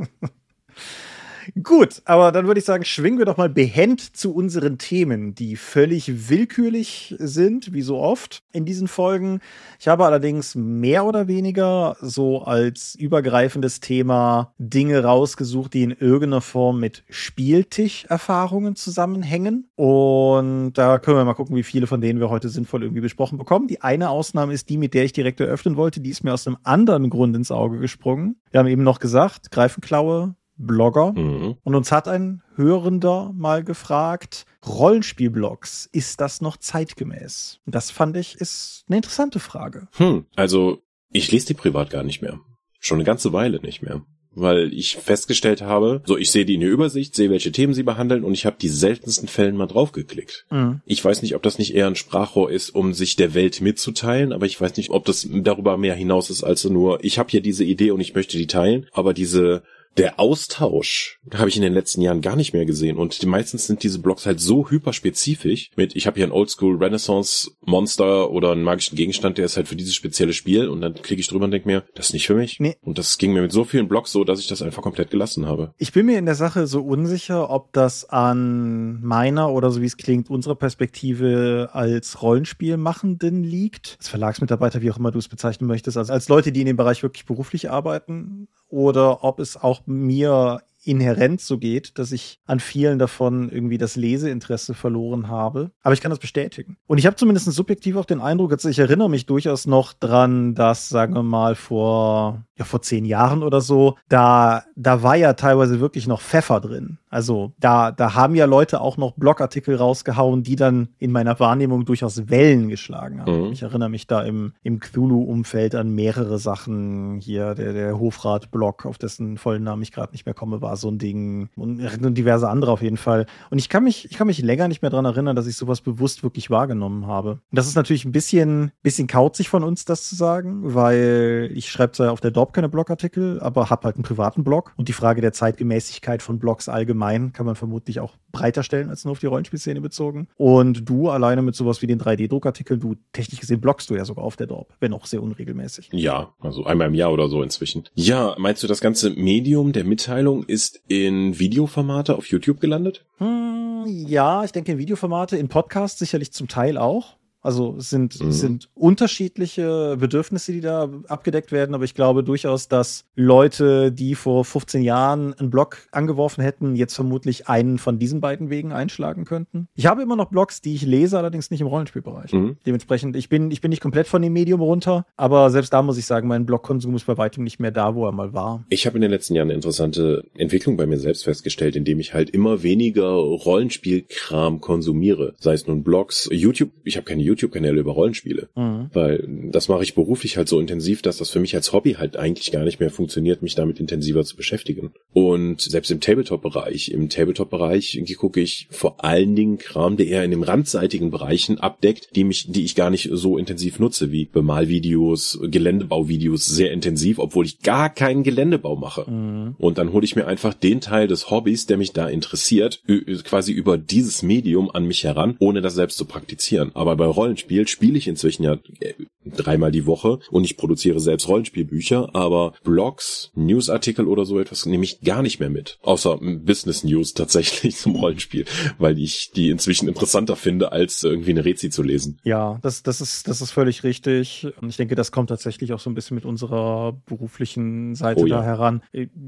Gut, aber dann würde ich sagen, schwingen wir doch mal behend zu unseren Themen, die völlig willkürlich sind, wie so oft in diesen Folgen. Ich habe allerdings mehr oder weniger so als übergreifendes Thema Dinge rausgesucht, die in irgendeiner Form mit Spieltischerfahrungen zusammenhängen. Und da können wir mal gucken, wie viele von denen wir heute sinnvoll irgendwie besprochen bekommen. Die eine Ausnahme ist die, mit der ich direkt eröffnen wollte. Die ist mir aus einem anderen Grund ins Auge gesprungen. Wir haben eben noch gesagt, Greifenklaue, Blogger. Mhm. Und uns hat ein Hörender mal gefragt, Rollenspielblogs, ist das noch zeitgemäß? Das fand ich ist eine interessante Frage. Hm, also Ich lese die privat gar nicht mehr. Schon eine ganze Weile nicht mehr weil ich festgestellt habe, so ich sehe die in der Übersicht, sehe welche Themen sie behandeln und ich habe die seltensten Fällen mal draufgeklickt. Mhm. Ich weiß nicht, ob das nicht eher ein Sprachrohr ist, um sich der Welt mitzuteilen, aber ich weiß nicht, ob das darüber mehr hinaus ist als nur, ich habe hier diese Idee und ich möchte die teilen, aber diese der Austausch habe ich in den letzten Jahren gar nicht mehr gesehen und die meistens sind diese Blogs halt so hyperspezifisch mit ich habe hier ein Oldschool Renaissance Monster oder einen magischen Gegenstand, der ist halt für dieses spezielle Spiel und dann klicke ich drüber und denke mir, das ist nicht für mich. Nee. Und das ging mir mit so vielen Blogs so, dass ich das einfach komplett gelassen habe. Ich bin mir in der Sache so unsicher, ob das an meiner oder so wie es klingt, unserer Perspektive als Rollenspielmachenden liegt. Als Verlagsmitarbeiter, wie auch immer du es bezeichnen möchtest, also als Leute, die in dem Bereich wirklich beruflich arbeiten oder ob es auch mir inhärent so geht, dass ich an vielen davon irgendwie das Leseinteresse verloren habe. Aber ich kann das bestätigen. Und ich habe zumindest subjektiv auch den Eindruck, also ich erinnere mich durchaus noch dran, dass, sagen wir mal, vor, ja, vor zehn Jahren oder so, da, da war ja teilweise wirklich noch Pfeffer drin. Also da, da haben ja Leute auch noch Blogartikel rausgehauen, die dann in meiner Wahrnehmung durchaus Wellen geschlagen haben. Mhm. Ich erinnere mich da im, im Cthulhu-Umfeld an mehrere Sachen. Hier der, der Hofrat-Blog, auf dessen vollen Namen ich gerade nicht mehr komme, war so ein Ding. Und diverse andere auf jeden Fall. Und ich kann mich, ich kann mich länger nicht mehr dran erinnern, dass ich sowas bewusst wirklich wahrgenommen habe. Und das ist natürlich ein bisschen, bisschen kauzig von uns, das zu sagen, weil ich schreibe zwar auf der Dorp keine Blogartikel, aber habe halt einen privaten Blog. Und die Frage der Zeitgemäßigkeit von Blogs allgemein kann man vermutlich auch breiter stellen als nur auf die Rollenspielszene bezogen. Und du alleine mit sowas wie den 3D-Druckartikeln, du technisch gesehen blockst du ja sogar auf der Dorp, wenn auch sehr unregelmäßig. Ja, also einmal im Jahr oder so inzwischen. Ja, meinst du, das ganze Medium der Mitteilung ist in Videoformate auf YouTube gelandet? Hm, ja, ich denke in Videoformate, in Podcasts sicherlich zum Teil auch. Also es sind, mhm. sind unterschiedliche Bedürfnisse, die da abgedeckt werden, aber ich glaube durchaus, dass Leute, die vor 15 Jahren einen Blog angeworfen hätten, jetzt vermutlich einen von diesen beiden Wegen einschlagen könnten. Ich habe immer noch Blogs, die ich lese, allerdings nicht im Rollenspielbereich. Mhm. Dementsprechend, ich bin, ich bin nicht komplett von dem Medium runter, aber selbst da muss ich sagen, mein Blogkonsum ist bei weitem nicht mehr da, wo er mal war. Ich habe in den letzten Jahren eine interessante Entwicklung bei mir selbst festgestellt, indem ich halt immer weniger Rollenspielkram konsumiere. Sei es nun Blogs, YouTube, ich habe keine YouTube YouTube-Kanäle über Rollenspiele. Mhm. Weil das mache ich beruflich halt so intensiv, dass das für mich als Hobby halt eigentlich gar nicht mehr funktioniert, mich damit intensiver zu beschäftigen. Und selbst im Tabletop-Bereich, im Tabletop-Bereich gucke ich vor allen Dingen Kram, der eher in den randseitigen Bereichen abdeckt, die mich, die ich gar nicht so intensiv nutze, wie Bemalvideos, Geländebauvideos sehr intensiv, obwohl ich gar keinen Geländebau mache. Mhm. Und dann hole ich mir einfach den Teil des Hobbys, der mich da interessiert, quasi über dieses Medium an mich heran, ohne das selbst zu praktizieren. Aber bei Rollenspiel spiele ich inzwischen ja äh, dreimal die Woche und ich produziere selbst Rollenspielbücher, aber Blogs, Newsartikel oder so etwas nehme ich gar nicht mehr mit. Außer Business News tatsächlich zum Rollenspiel, weil ich die inzwischen interessanter finde, als irgendwie eine Rezi zu lesen. Ja, das, das ist, das ist völlig richtig. Und ich denke, das kommt tatsächlich auch so ein bisschen mit unserer beruflichen Seite oh, ja. da heran.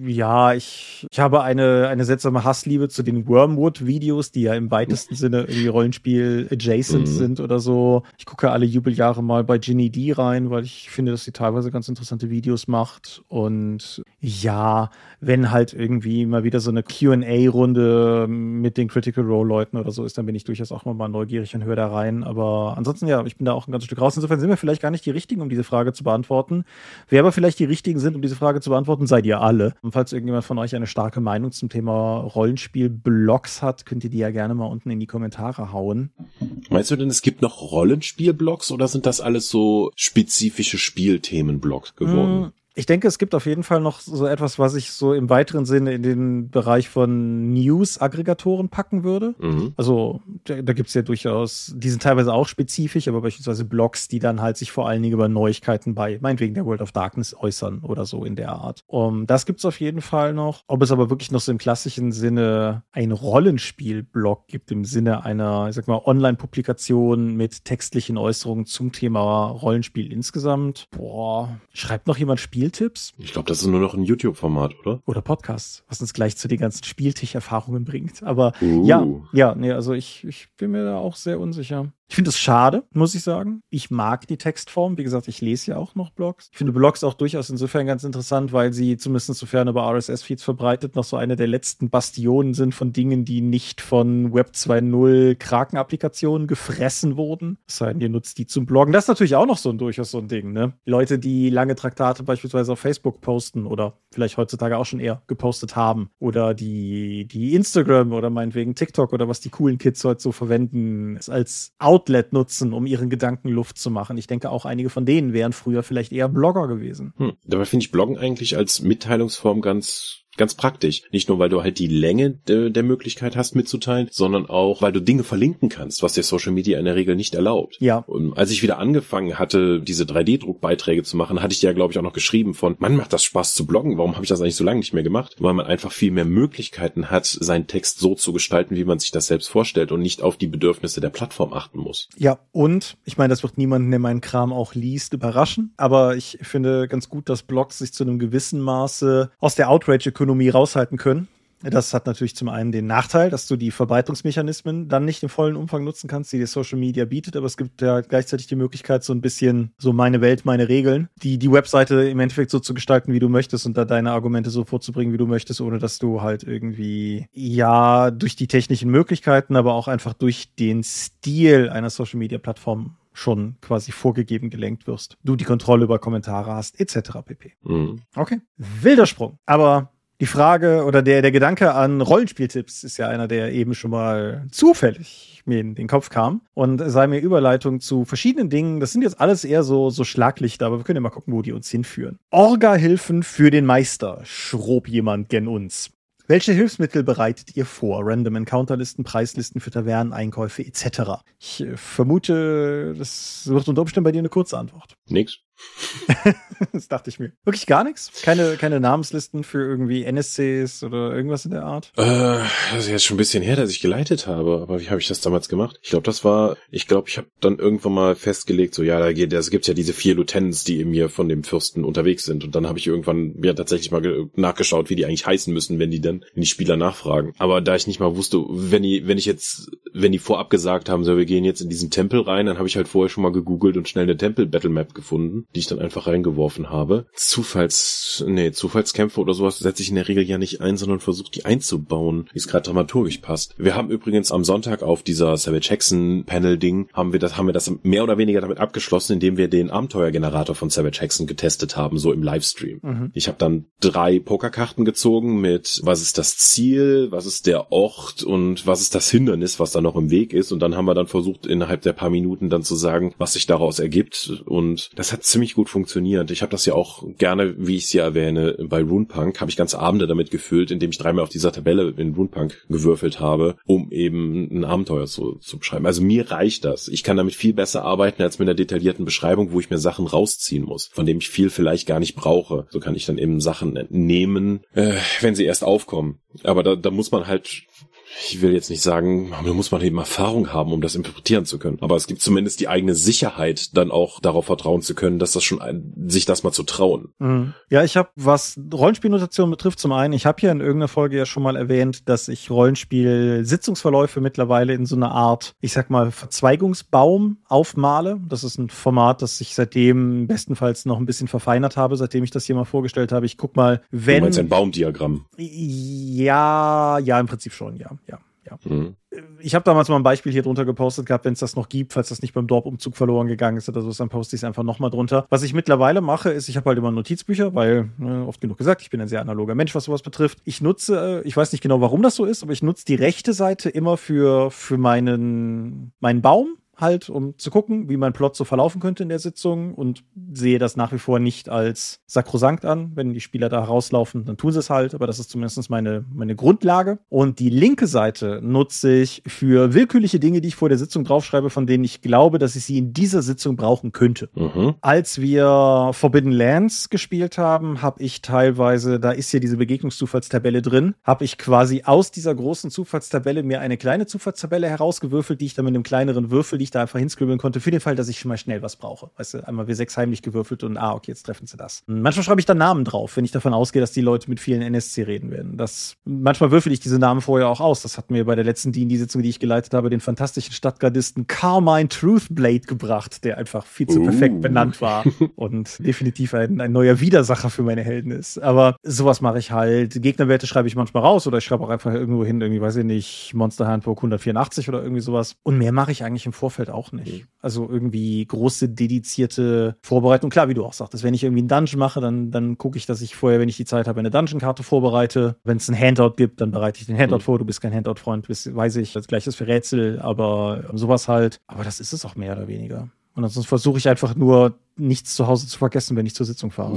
Ja, ich, ich habe eine, eine seltsame Hassliebe zu den Wormwood-Videos, die ja im weitesten Sinne irgendwie Rollenspiel adjacent mhm. sind oder so. Ich gucke alle Jubeljahre mal bei Ginny D rein, weil ich finde, dass sie teilweise ganz interessante Videos macht. Und ja, wenn halt irgendwie mal wieder so eine QA-Runde mit den Critical Role-Leuten oder so ist, dann bin ich durchaus auch mal neugierig und höre da rein. Aber ansonsten, ja, ich bin da auch ein ganzes Stück raus. Insofern sind wir vielleicht gar nicht die Richtigen, um diese Frage zu beantworten. Wer aber vielleicht die Richtigen sind, um diese Frage zu beantworten, seid ihr alle. Und falls irgendjemand von euch eine starke Meinung zum Thema Rollenspiel-Blogs hat, könnt ihr die ja gerne mal unten in die Kommentare hauen. Meinst du denn, es gibt noch Rollenspiel-Blogs oder sind das alles so spezifische Spielthemen-Blogs geworden? Ich denke, es gibt auf jeden Fall noch so etwas, was ich so im weiteren Sinne in den Bereich von News-Aggregatoren packen würde. Mhm. Also da, da gibt es ja durchaus, die sind teilweise auch spezifisch, aber beispielsweise Blogs, die dann halt sich vor allen Dingen über Neuigkeiten bei, meinetwegen der World of Darkness äußern oder so in der Art. Um, das gibt's auf jeden Fall noch. Ob es aber wirklich noch so im klassischen Sinne ein Rollenspiel-Blog gibt, im Sinne einer, ich sag mal, Online-Publikation mit textlichen Äußerungen zum Thema Rollenspiel insgesamt. Boah, schreibt noch jemand Spiel Spieltipps. Ich glaube, das ist nur noch ein YouTube-Format, oder? Oder Podcasts, was uns gleich zu den ganzen Spieltisch-Erfahrungen bringt. Aber uh. ja, ja, nee, also ich, ich bin mir da auch sehr unsicher. Ich finde es schade, muss ich sagen. Ich mag die Textform. Wie gesagt, ich lese ja auch noch Blogs. Ich finde Blogs auch durchaus insofern ganz interessant, weil sie zumindest sofern über RSS-Feeds verbreitet noch so eine der letzten Bastionen sind von Dingen, die nicht von Web 2.0 Kraken-Applikationen gefressen wurden. Sei denn, ihr nutzt die zum Bloggen. Das ist natürlich auch noch so ein durchaus so ein Ding, ne? Leute, die lange Traktate beispielsweise auf Facebook posten oder vielleicht heutzutage auch schon eher gepostet haben oder die, die Instagram oder meinetwegen TikTok oder was die coolen Kids heute so verwenden, als Outlet nutzen, um ihren Gedanken Luft zu machen. Ich denke, auch einige von denen wären früher vielleicht eher Blogger gewesen. Hm. Dabei finde ich Bloggen eigentlich als Mitteilungsform ganz ganz praktisch. Nicht nur, weil du halt die Länge de der Möglichkeit hast mitzuteilen, sondern auch, weil du Dinge verlinken kannst, was dir Social Media in der Regel nicht erlaubt. Ja. Und als ich wieder angefangen hatte, diese 3D-Druckbeiträge zu machen, hatte ich dir ja, glaube ich, auch noch geschrieben von, man macht das Spaß zu bloggen, warum habe ich das eigentlich so lange nicht mehr gemacht? Weil man einfach viel mehr Möglichkeiten hat, seinen Text so zu gestalten, wie man sich das selbst vorstellt und nicht auf die Bedürfnisse der Plattform achten muss. Ja, und ich meine, das wird niemanden, der meinen Kram auch liest, überraschen, aber ich finde ganz gut, dass Blogs sich zu einem gewissen Maße aus der Outrage-Ökonomie raushalten können. Das hat natürlich zum einen den Nachteil, dass du die Verbreitungsmechanismen dann nicht im vollen Umfang nutzen kannst, die dir Social Media bietet, aber es gibt ja gleichzeitig die Möglichkeit, so ein bisschen so meine Welt, meine Regeln, die die Webseite im Endeffekt so zu gestalten, wie du möchtest und da deine Argumente so vorzubringen, wie du möchtest, ohne dass du halt irgendwie, ja, durch die technischen Möglichkeiten, aber auch einfach durch den Stil einer Social Media Plattform schon quasi vorgegeben gelenkt wirst. Du die Kontrolle über Kommentare hast, etc. pp. Mhm. Okay. Wilder Sprung. Aber die Frage oder der, der Gedanke an Rollenspieltipps ist ja einer, der eben schon mal zufällig mir in den Kopf kam und sei mir Überleitung zu verschiedenen Dingen. Das sind jetzt alles eher so, so Schlaglichter, aber wir können ja mal gucken, wo die uns hinführen. Orga-Hilfen für den Meister, schrob jemand gen uns. Welche Hilfsmittel bereitet ihr vor? Random Encounterlisten, Preislisten für Taverneneinkäufe etc. Ich vermute, das wird unter Umständen bei dir eine kurze Antwort. Nix. das dachte ich mir. Wirklich gar nichts? Keine, keine Namenslisten für irgendwie NSCs oder irgendwas in der Art? Äh, das ist jetzt schon ein bisschen her, dass ich geleitet habe. Aber wie habe ich das damals gemacht? Ich glaube, das war, ich glaube, ich habe dann irgendwann mal festgelegt, so ja, da geht, es gibt ja diese vier Lieutenants, die in mir von dem Fürsten unterwegs sind. Und dann habe ich irgendwann ja tatsächlich mal nachgeschaut, wie die eigentlich heißen müssen, wenn die dann, wenn die Spieler nachfragen. Aber da ich nicht mal wusste, wenn die, wenn ich jetzt, wenn die vorab gesagt haben, so wir gehen jetzt in diesen Tempel rein, dann habe ich halt vorher schon mal gegoogelt und schnell eine Tempel-Battle-Map gefunden, die ich dann einfach reingeworfen habe. Zufalls, nee, Zufallskämpfe oder sowas setze ich in der Regel ja nicht ein, sondern versuche die einzubauen, wie es gerade dramaturgisch passt. Wir haben übrigens am Sonntag auf dieser Savage Hexen Panel Ding haben wir das, haben wir das mehr oder weniger damit abgeschlossen, indem wir den Abenteuergenerator von Savage Hexen getestet haben, so im Livestream. Mhm. Ich habe dann drei Pokerkarten gezogen mit was ist das Ziel, was ist der Ort und was ist das Hindernis, was da noch im Weg ist. Und dann haben wir dann versucht, innerhalb der paar Minuten dann zu sagen, was sich daraus ergibt. Und das hat ziemlich gut funktioniert. Ich habe das ja auch gerne, wie ich es ja erwähne, bei Runepunk habe ich ganze Abende damit gefüllt, indem ich dreimal auf dieser Tabelle in Runepunk gewürfelt habe, um eben ein Abenteuer zu, zu beschreiben. Also mir reicht das. Ich kann damit viel besser arbeiten als mit einer detaillierten Beschreibung, wo ich mir Sachen rausziehen muss, von dem ich viel vielleicht gar nicht brauche. So kann ich dann eben Sachen nehmen, äh, wenn sie erst aufkommen. Aber da, da muss man halt ich will jetzt nicht sagen, da muss man eben Erfahrung haben, um das interpretieren zu können. Aber es gibt zumindest die eigene Sicherheit, dann auch darauf vertrauen zu können, dass das schon ein, sich das mal zu trauen. Mhm. Ja, ich habe, was Rollenspielnotation betrifft, zum einen, ich habe hier in irgendeiner Folge ja schon mal erwähnt, dass ich Rollenspiel-Sitzungsverläufe mittlerweile in so einer Art, ich sag mal, Verzweigungsbaum aufmale. Das ist ein Format, das ich seitdem bestenfalls noch ein bisschen verfeinert habe, seitdem ich das hier mal vorgestellt habe. Ich guck mal, wenn. Du meinst ein Baumdiagramm? Ja, ja, im Prinzip schon, ja ja, ja. Mhm. Ich habe damals mal ein Beispiel hier drunter gepostet gehabt, wenn es das noch gibt, falls das nicht beim Dorpumzug verloren gegangen ist oder so, dann poste ich es einfach nochmal drunter. Was ich mittlerweile mache, ist, ich habe halt immer Notizbücher, weil, ne, oft genug gesagt, ich bin ein sehr analoger Mensch, was sowas betrifft. Ich nutze, ich weiß nicht genau, warum das so ist, aber ich nutze die rechte Seite immer für, für meinen, meinen Baum halt, um zu gucken, wie mein Plot so verlaufen könnte in der Sitzung und sehe das nach wie vor nicht als sakrosankt an. Wenn die Spieler da rauslaufen, dann tun sie es halt, aber das ist zumindest meine, meine Grundlage. Und die linke Seite nutze ich für willkürliche Dinge, die ich vor der Sitzung draufschreibe, von denen ich glaube, dass ich sie in dieser Sitzung brauchen könnte. Mhm. Als wir Forbidden Lands gespielt haben, habe ich teilweise, da ist ja diese Begegnungszufallstabelle drin, habe ich quasi aus dieser großen Zufallstabelle mir eine kleine Zufallstabelle herausgewürfelt, die ich dann mit einem kleineren Würfel, die ich da einfach hinscribbeln konnte, für den Fall, dass ich schon mal schnell was brauche. Weißt du, einmal W6 heimlich gewürfelt und ah, okay, jetzt treffen sie das. Manchmal schreibe ich dann Namen drauf, wenn ich davon ausgehe, dass die Leute mit vielen NSC reden werden. Das, manchmal würfel ich diese Namen vorher auch aus. Das hat mir bei der letzten D&D-Sitzung, die ich geleitet habe, den fantastischen Stadtgardisten Carmine Truthblade gebracht, der einfach viel zu uh. perfekt benannt war und definitiv ein, ein neuer Widersacher für meine Helden ist. Aber sowas mache ich halt. Gegnerwerte schreibe ich manchmal raus oder ich schreibe auch einfach irgendwo hin, irgendwie, weiß ich nicht, Monster Handbook 184 oder irgendwie sowas. Und mehr mache ich eigentlich im Vorfeld auch nicht. Mhm. Also irgendwie große, dedizierte Vorbereitung. Klar, wie du auch sagtest, wenn ich irgendwie einen Dungeon mache, dann, dann gucke ich, dass ich vorher, wenn ich die Zeit habe, eine Dungeon-Karte vorbereite. Wenn es ein Handout gibt, dann bereite ich den Handout mhm. vor. Du bist kein Handout-Freund, weiß ich. Das gleiche ist für Rätsel, aber sowas halt. Aber das ist es auch mehr oder weniger. Und ansonsten versuche ich einfach nur, nichts zu Hause zu vergessen, wenn ich zur Sitzung fahre.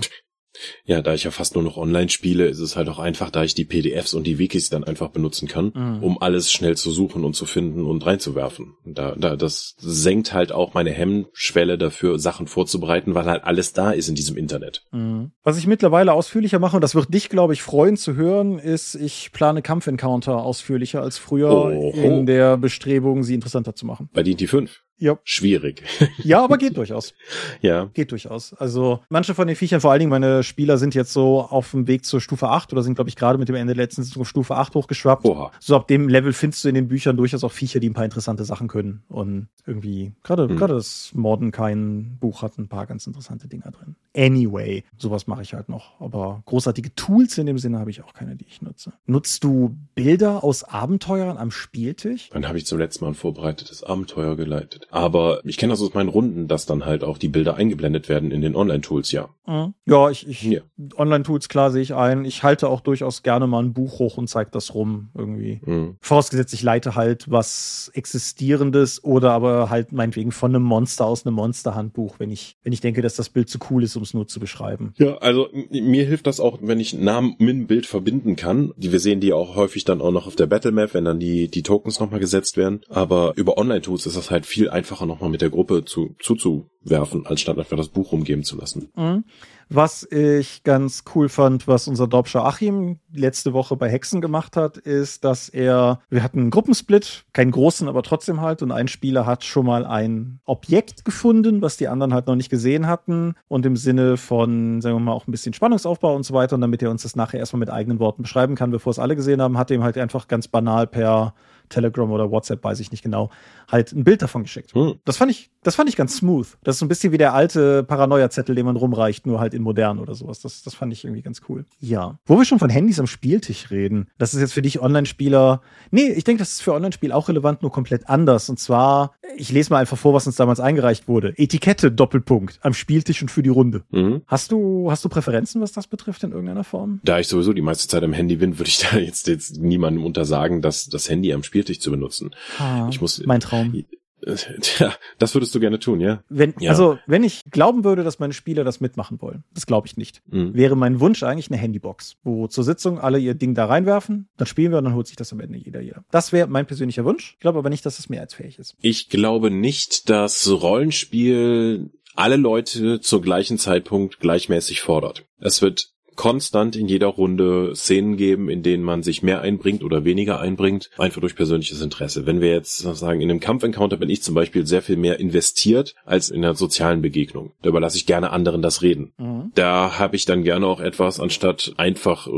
Ja, da ich ja fast nur noch online spiele, ist es halt auch einfach, da ich die PDFs und die Wikis dann einfach benutzen kann, mhm. um alles schnell zu suchen und zu finden und reinzuwerfen. Da, da, das senkt halt auch meine Hemmschwelle dafür, Sachen vorzubereiten, weil halt alles da ist in diesem Internet. Mhm. Was ich mittlerweile ausführlicher mache, und das wird dich, glaube ich, freuen zu hören, ist, ich plane Kampfencounter ausführlicher als früher Oho. in der Bestrebung, sie interessanter zu machen. Bei D&D 5? Ja. Schwierig. Ja, aber geht durchaus. Ja. Geht durchaus. Also manche von den Viechern, vor allen Dingen meine Spieler, sind jetzt so auf dem Weg zur Stufe 8 oder sind, glaube ich, gerade mit dem Ende der letzten Saison Stufe 8 hochgeschwappt. Oha. So ab dem Level findest du in den Büchern durchaus auch Viecher, die ein paar interessante Sachen können. Und irgendwie, gerade hm. gerade das Morden kein Buch hat ein paar ganz interessante Dinger drin. Anyway, sowas mache ich halt noch. Aber großartige Tools in dem Sinne habe ich auch keine, die ich nutze. Nutzt du Bilder aus Abenteuern am Spieltisch? Dann habe ich zum letzten Mal ein vorbereitetes Abenteuer geleitet. Aber ich kenne das aus meinen Runden, dass dann halt auch die Bilder eingeblendet werden in den Online-Tools, ja. Mhm. Ja, ich, ich ja. Online-Tools, klar sehe ich ein. Ich halte auch durchaus gerne mal ein Buch hoch und zeige das rum irgendwie. Mhm. Vorausgesetzt, ich leite halt was Existierendes oder aber halt meinetwegen von einem Monster aus einem Monster-Handbuch, wenn ich, wenn ich denke, dass das Bild zu cool ist, um es nur zu beschreiben. Ja, also mir hilft das auch, wenn ich Namen mit einem Bild verbinden kann. Die, wir sehen die auch häufig dann auch noch auf der Battlemap, wenn dann die, die Tokens nochmal gesetzt werden. Aber über Online-Tools ist das halt viel einfacher nochmal mit der Gruppe zu, zuzuwerfen, als statt einfach das Buch rumgeben zu lassen. Mhm. Was ich ganz cool fand, was unser Dorpscher Achim letzte Woche bei Hexen gemacht hat, ist, dass er, wir hatten einen Gruppensplit, keinen großen, aber trotzdem halt, und ein Spieler hat schon mal ein Objekt gefunden, was die anderen halt noch nicht gesehen hatten, und im Sinne von, sagen wir mal, auch ein bisschen Spannungsaufbau und so weiter, und damit er uns das nachher erstmal mit eigenen Worten beschreiben kann, bevor es alle gesehen haben, hat er ihm halt einfach ganz banal per Telegram oder WhatsApp, weiß ich nicht genau, halt ein Bild davon geschickt. Hm. Das fand ich, das fand ich ganz smooth. Das ist so ein bisschen wie der alte Paranoia-Zettel, den man rumreicht, nur halt in modern oder sowas. Das, das fand ich irgendwie ganz cool. Ja. Wo wir schon von Handys am Spieltisch reden, das ist jetzt für dich Online-Spieler. Nee, ich denke, das ist für Online-Spiel auch relevant, nur komplett anders. Und zwar, ich lese mal einfach vor, was uns damals eingereicht wurde. Etikette, Doppelpunkt, am Spieltisch und für die Runde. Mhm. Hast du, hast du Präferenzen, was das betrifft in irgendeiner Form? Da ich sowieso die meiste Zeit am Handy bin, würde ich da jetzt, jetzt niemandem untersagen, dass das Handy am Spieltisch zu benutzen. Ah, ich muss, mein Traum. Tja, das würdest du gerne tun, ja? Wenn, ja. Also, wenn ich glauben würde, dass meine Spieler das mitmachen wollen, das glaube ich nicht, mhm. wäre mein Wunsch eigentlich eine Handybox, wo zur Sitzung alle ihr Ding da reinwerfen, dann spielen wir und dann holt sich das am Ende jeder jeder. Das wäre mein persönlicher Wunsch. Ich glaube aber nicht, dass es mehrheitsfähig ist. Ich glaube nicht, dass Rollenspiel alle Leute zur gleichen Zeitpunkt gleichmäßig fordert. Es wird konstant in jeder Runde Szenen geben, in denen man sich mehr einbringt oder weniger einbringt, einfach durch persönliches Interesse. Wenn wir jetzt sagen, in einem Kampfencounter bin ich zum Beispiel sehr viel mehr investiert als in einer sozialen Begegnung. Da überlasse ich gerne anderen das Reden. Mhm. Da habe ich dann gerne auch etwas, anstatt einfach, äh,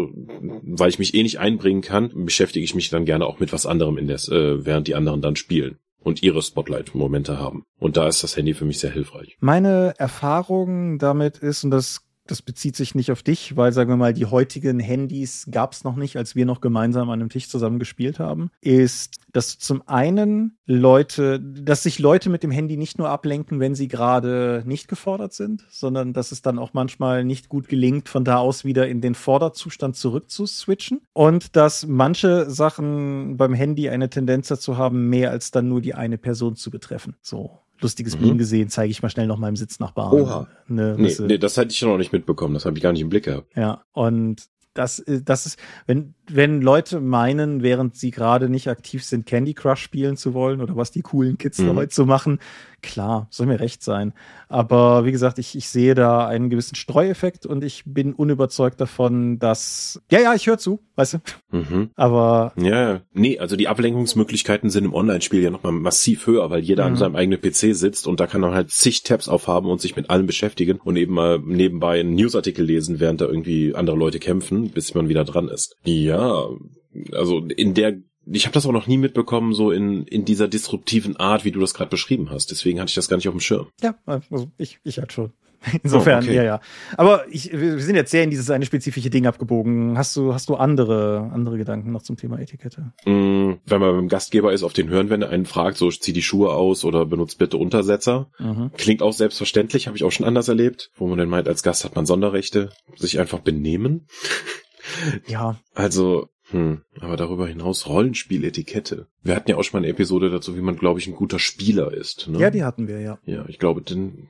weil ich mich eh nicht einbringen kann, beschäftige ich mich dann gerne auch mit was anderem in des, äh, während die anderen dann spielen und ihre Spotlight-Momente haben. Und da ist das Handy für mich sehr hilfreich. Meine Erfahrung damit ist, und das das bezieht sich nicht auf dich, weil, sagen wir mal, die heutigen Handys gab es noch nicht, als wir noch gemeinsam an einem Tisch zusammen gespielt haben, ist, dass zum einen Leute, dass sich Leute mit dem Handy nicht nur ablenken, wenn sie gerade nicht gefordert sind, sondern dass es dann auch manchmal nicht gut gelingt, von da aus wieder in den Vorderzustand zurück zu switchen. Und dass manche Sachen beim Handy eine Tendenz dazu haben, mehr als dann nur die eine Person zu betreffen. So lustiges mhm. Meme gesehen, zeige ich mal schnell noch meinem Sitznachbarn. Oha. Ne, nee, nee, das hätte ich noch nicht mitbekommen, das habe ich gar nicht im Blick gehabt. Ja, und das, äh, das ist, wenn, wenn Leute meinen, während sie gerade nicht aktiv sind, Candy Crush spielen zu wollen oder was die coolen Kids mhm. heute so machen, klar, soll mir recht sein. Aber wie gesagt, ich, ich sehe da einen gewissen Streueffekt und ich bin unüberzeugt davon, dass. Ja, ja, ich höre zu, weißt du. Mhm. Aber. Ja, nee, also die Ablenkungsmöglichkeiten sind im Online-Spiel ja nochmal massiv höher, weil jeder mhm. an seinem eigenen PC sitzt und da kann man halt zig Tabs aufhaben und sich mit allem beschäftigen und eben mal nebenbei einen Newsartikel lesen, während da irgendwie andere Leute kämpfen, bis man wieder dran ist. Ja, also in der ich habe das auch noch nie mitbekommen, so in, in dieser disruptiven Art, wie du das gerade beschrieben hast. Deswegen hatte ich das gar nicht auf dem Schirm. Ja, also ich, ich halt schon. Insofern, oh, okay. ja, ja. Aber ich, wir sind jetzt sehr in dieses eine spezifische Ding abgebogen. Hast du, hast du andere, andere Gedanken noch zum Thema Etikette? Mm, wenn man beim Gastgeber ist, auf den hören, wenn er einen fragt, so zieh die Schuhe aus oder benutzt bitte Untersetzer. Mhm. Klingt auch selbstverständlich, habe ich auch schon anders erlebt, wo man dann meint, als Gast hat man Sonderrechte, sich einfach benehmen. Ja. Also, hm, aber darüber hinaus Rollenspieletikette. Wir hatten ja auch schon mal eine Episode dazu, wie man, glaube ich, ein guter Spieler ist. Ne? Ja, die hatten wir, ja. Ja, ich glaube, den,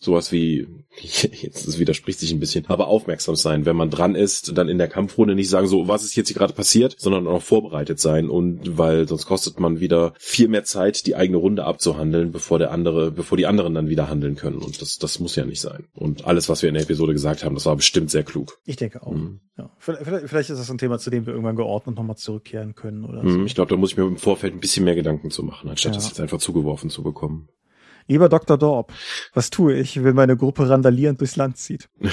sowas wie, jetzt widerspricht sich ein bisschen, aber aufmerksam sein, wenn man dran ist, dann in der Kampfrunde nicht sagen, so, was ist jetzt hier gerade passiert, sondern auch vorbereitet sein und weil sonst kostet man wieder viel mehr Zeit, die eigene Runde abzuhandeln, bevor der andere, bevor die anderen dann wieder handeln können und das, das muss ja nicht sein. Und alles, was wir in der Episode gesagt haben, das war bestimmt sehr klug. Ich denke auch. Mhm. Ja. Vielleicht, vielleicht, ist das ein Thema, zu dem wir irgendwann geordnet nochmal zurückkehren können oder mhm, so. Ich glaube, da muss ich mir im Vorfeld ein bisschen mehr Gedanken zu machen, anstatt ja. das jetzt einfach zugeworfen zu bekommen. Lieber Dr. Dorp, was tue ich, wenn meine Gruppe randalierend durchs Land zieht?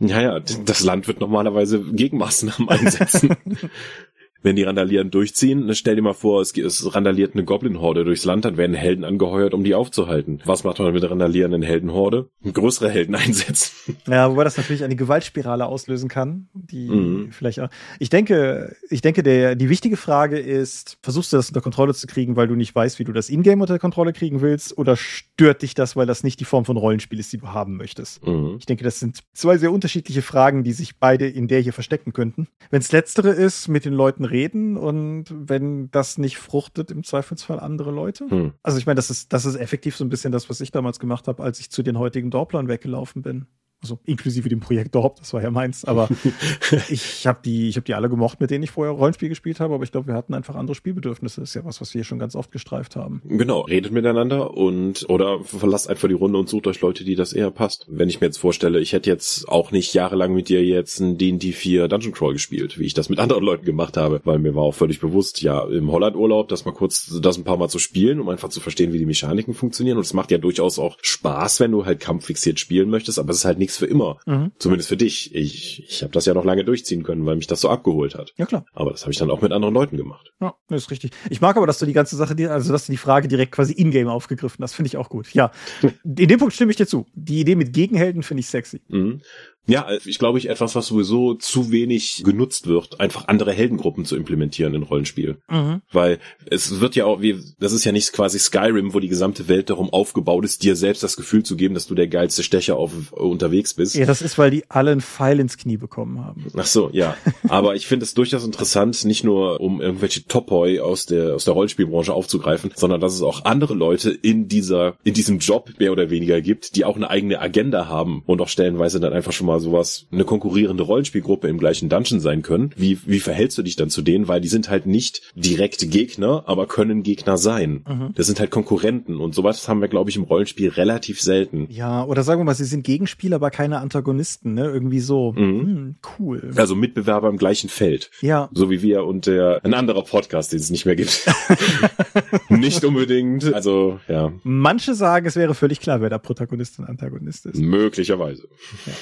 Ja, ja, das Land wird normalerweise Gegenmaßnahmen einsetzen. wenn die Randalieren durchziehen, dann stell dir mal vor, es, es randaliert eine Goblin-Horde durchs Land, dann werden Helden angeheuert, um die aufzuhalten. Was macht man mit der randalierenden Heldenhorde? Größere Helden einsetzen. Ja, wobei das natürlich eine Gewaltspirale auslösen kann, die mhm. vielleicht auch. Ich denke, ich denke, der, die wichtige Frage ist, versuchst du das unter Kontrolle zu kriegen, weil du nicht weißt, wie du das Ingame unter Kontrolle kriegen willst, oder stört dich das, weil das nicht die Form von Rollenspiel ist, die du haben möchtest? Mhm. Ich denke, das sind zwei sehr unterschiedliche Fragen, die sich beide in der hier verstecken könnten. Wenn es letztere ist, mit den Leuten reden und wenn das nicht fruchtet, im Zweifelsfall andere Leute. Hm. Also ich meine, das ist, das ist effektiv so ein bisschen das, was ich damals gemacht habe, als ich zu den heutigen Dorplern weggelaufen bin also inklusive dem Projekt Dorp, das war ja meins, aber ich habe die, ich habe die alle gemocht, mit denen ich vorher Rollenspiel gespielt habe, aber ich glaube, wir hatten einfach andere Spielbedürfnisse. Das ist ja was, was wir schon ganz oft gestreift haben. Genau, redet miteinander und oder verlasst einfach die Runde und sucht euch Leute, die das eher passt. Wenn ich mir jetzt vorstelle, ich hätte jetzt auch nicht jahrelang mit dir jetzt ein D&D 4 Dungeon Crawl gespielt, wie ich das mit anderen Leuten gemacht habe, weil mir war auch völlig bewusst, ja, im Holland-Urlaub, das mal kurz, das ein paar Mal zu spielen, um einfach zu verstehen, wie die Mechaniken funktionieren und es macht ja durchaus auch Spaß, wenn du halt kampffixiert spielen möchtest, aber es ist halt nichts für immer. Mhm. Zumindest für dich. Ich, ich habe das ja noch lange durchziehen können, weil mich das so abgeholt hat. Ja, klar. Aber das habe ich dann auch mit anderen Leuten gemacht. Ja, das ist richtig. Ich mag aber, dass du die ganze Sache, also dass du die Frage direkt quasi in-game aufgegriffen hast, finde ich auch gut. Ja, in dem Punkt stimme ich dir zu. Die Idee mit Gegenhelden finde ich sexy. Mhm. Ja, ich glaube ich etwas, was sowieso zu wenig genutzt wird, einfach andere Heldengruppen zu implementieren in Rollenspiel. Mhm. Weil es wird ja auch, wie, das ist ja nicht quasi Skyrim, wo die gesamte Welt darum aufgebaut ist, dir selbst das Gefühl zu geben, dass du der geilste Stecher auf, unterwegs bist. Ja, das ist, weil die alle einen Pfeil ins Knie bekommen haben. Ach so, ja. Aber ich finde es durchaus interessant, nicht nur um irgendwelche Topoi aus der, aus der Rollenspielbranche aufzugreifen, sondern dass es auch andere Leute in dieser, in diesem Job mehr oder weniger gibt, die auch eine eigene Agenda haben und auch stellenweise dann einfach schon mal sowas, eine konkurrierende Rollenspielgruppe im gleichen Dungeon sein können. Wie, wie verhältst du dich dann zu denen? Weil die sind halt nicht direkte Gegner, aber können Gegner sein. Mhm. Das sind halt Konkurrenten und sowas haben wir, glaube ich, im Rollenspiel relativ selten. Ja, oder sagen wir mal, sie sind Gegenspieler, aber keine Antagonisten, ne? Irgendwie so. Mhm. Hm, cool. Also Mitbewerber im gleichen Feld. Ja. So wie wir und der, ein anderer Podcast, den es nicht mehr gibt. nicht unbedingt. Also, ja. Manche sagen, es wäre völlig klar, wer der Protagonist und Antagonist ist. Möglicherweise. Ja.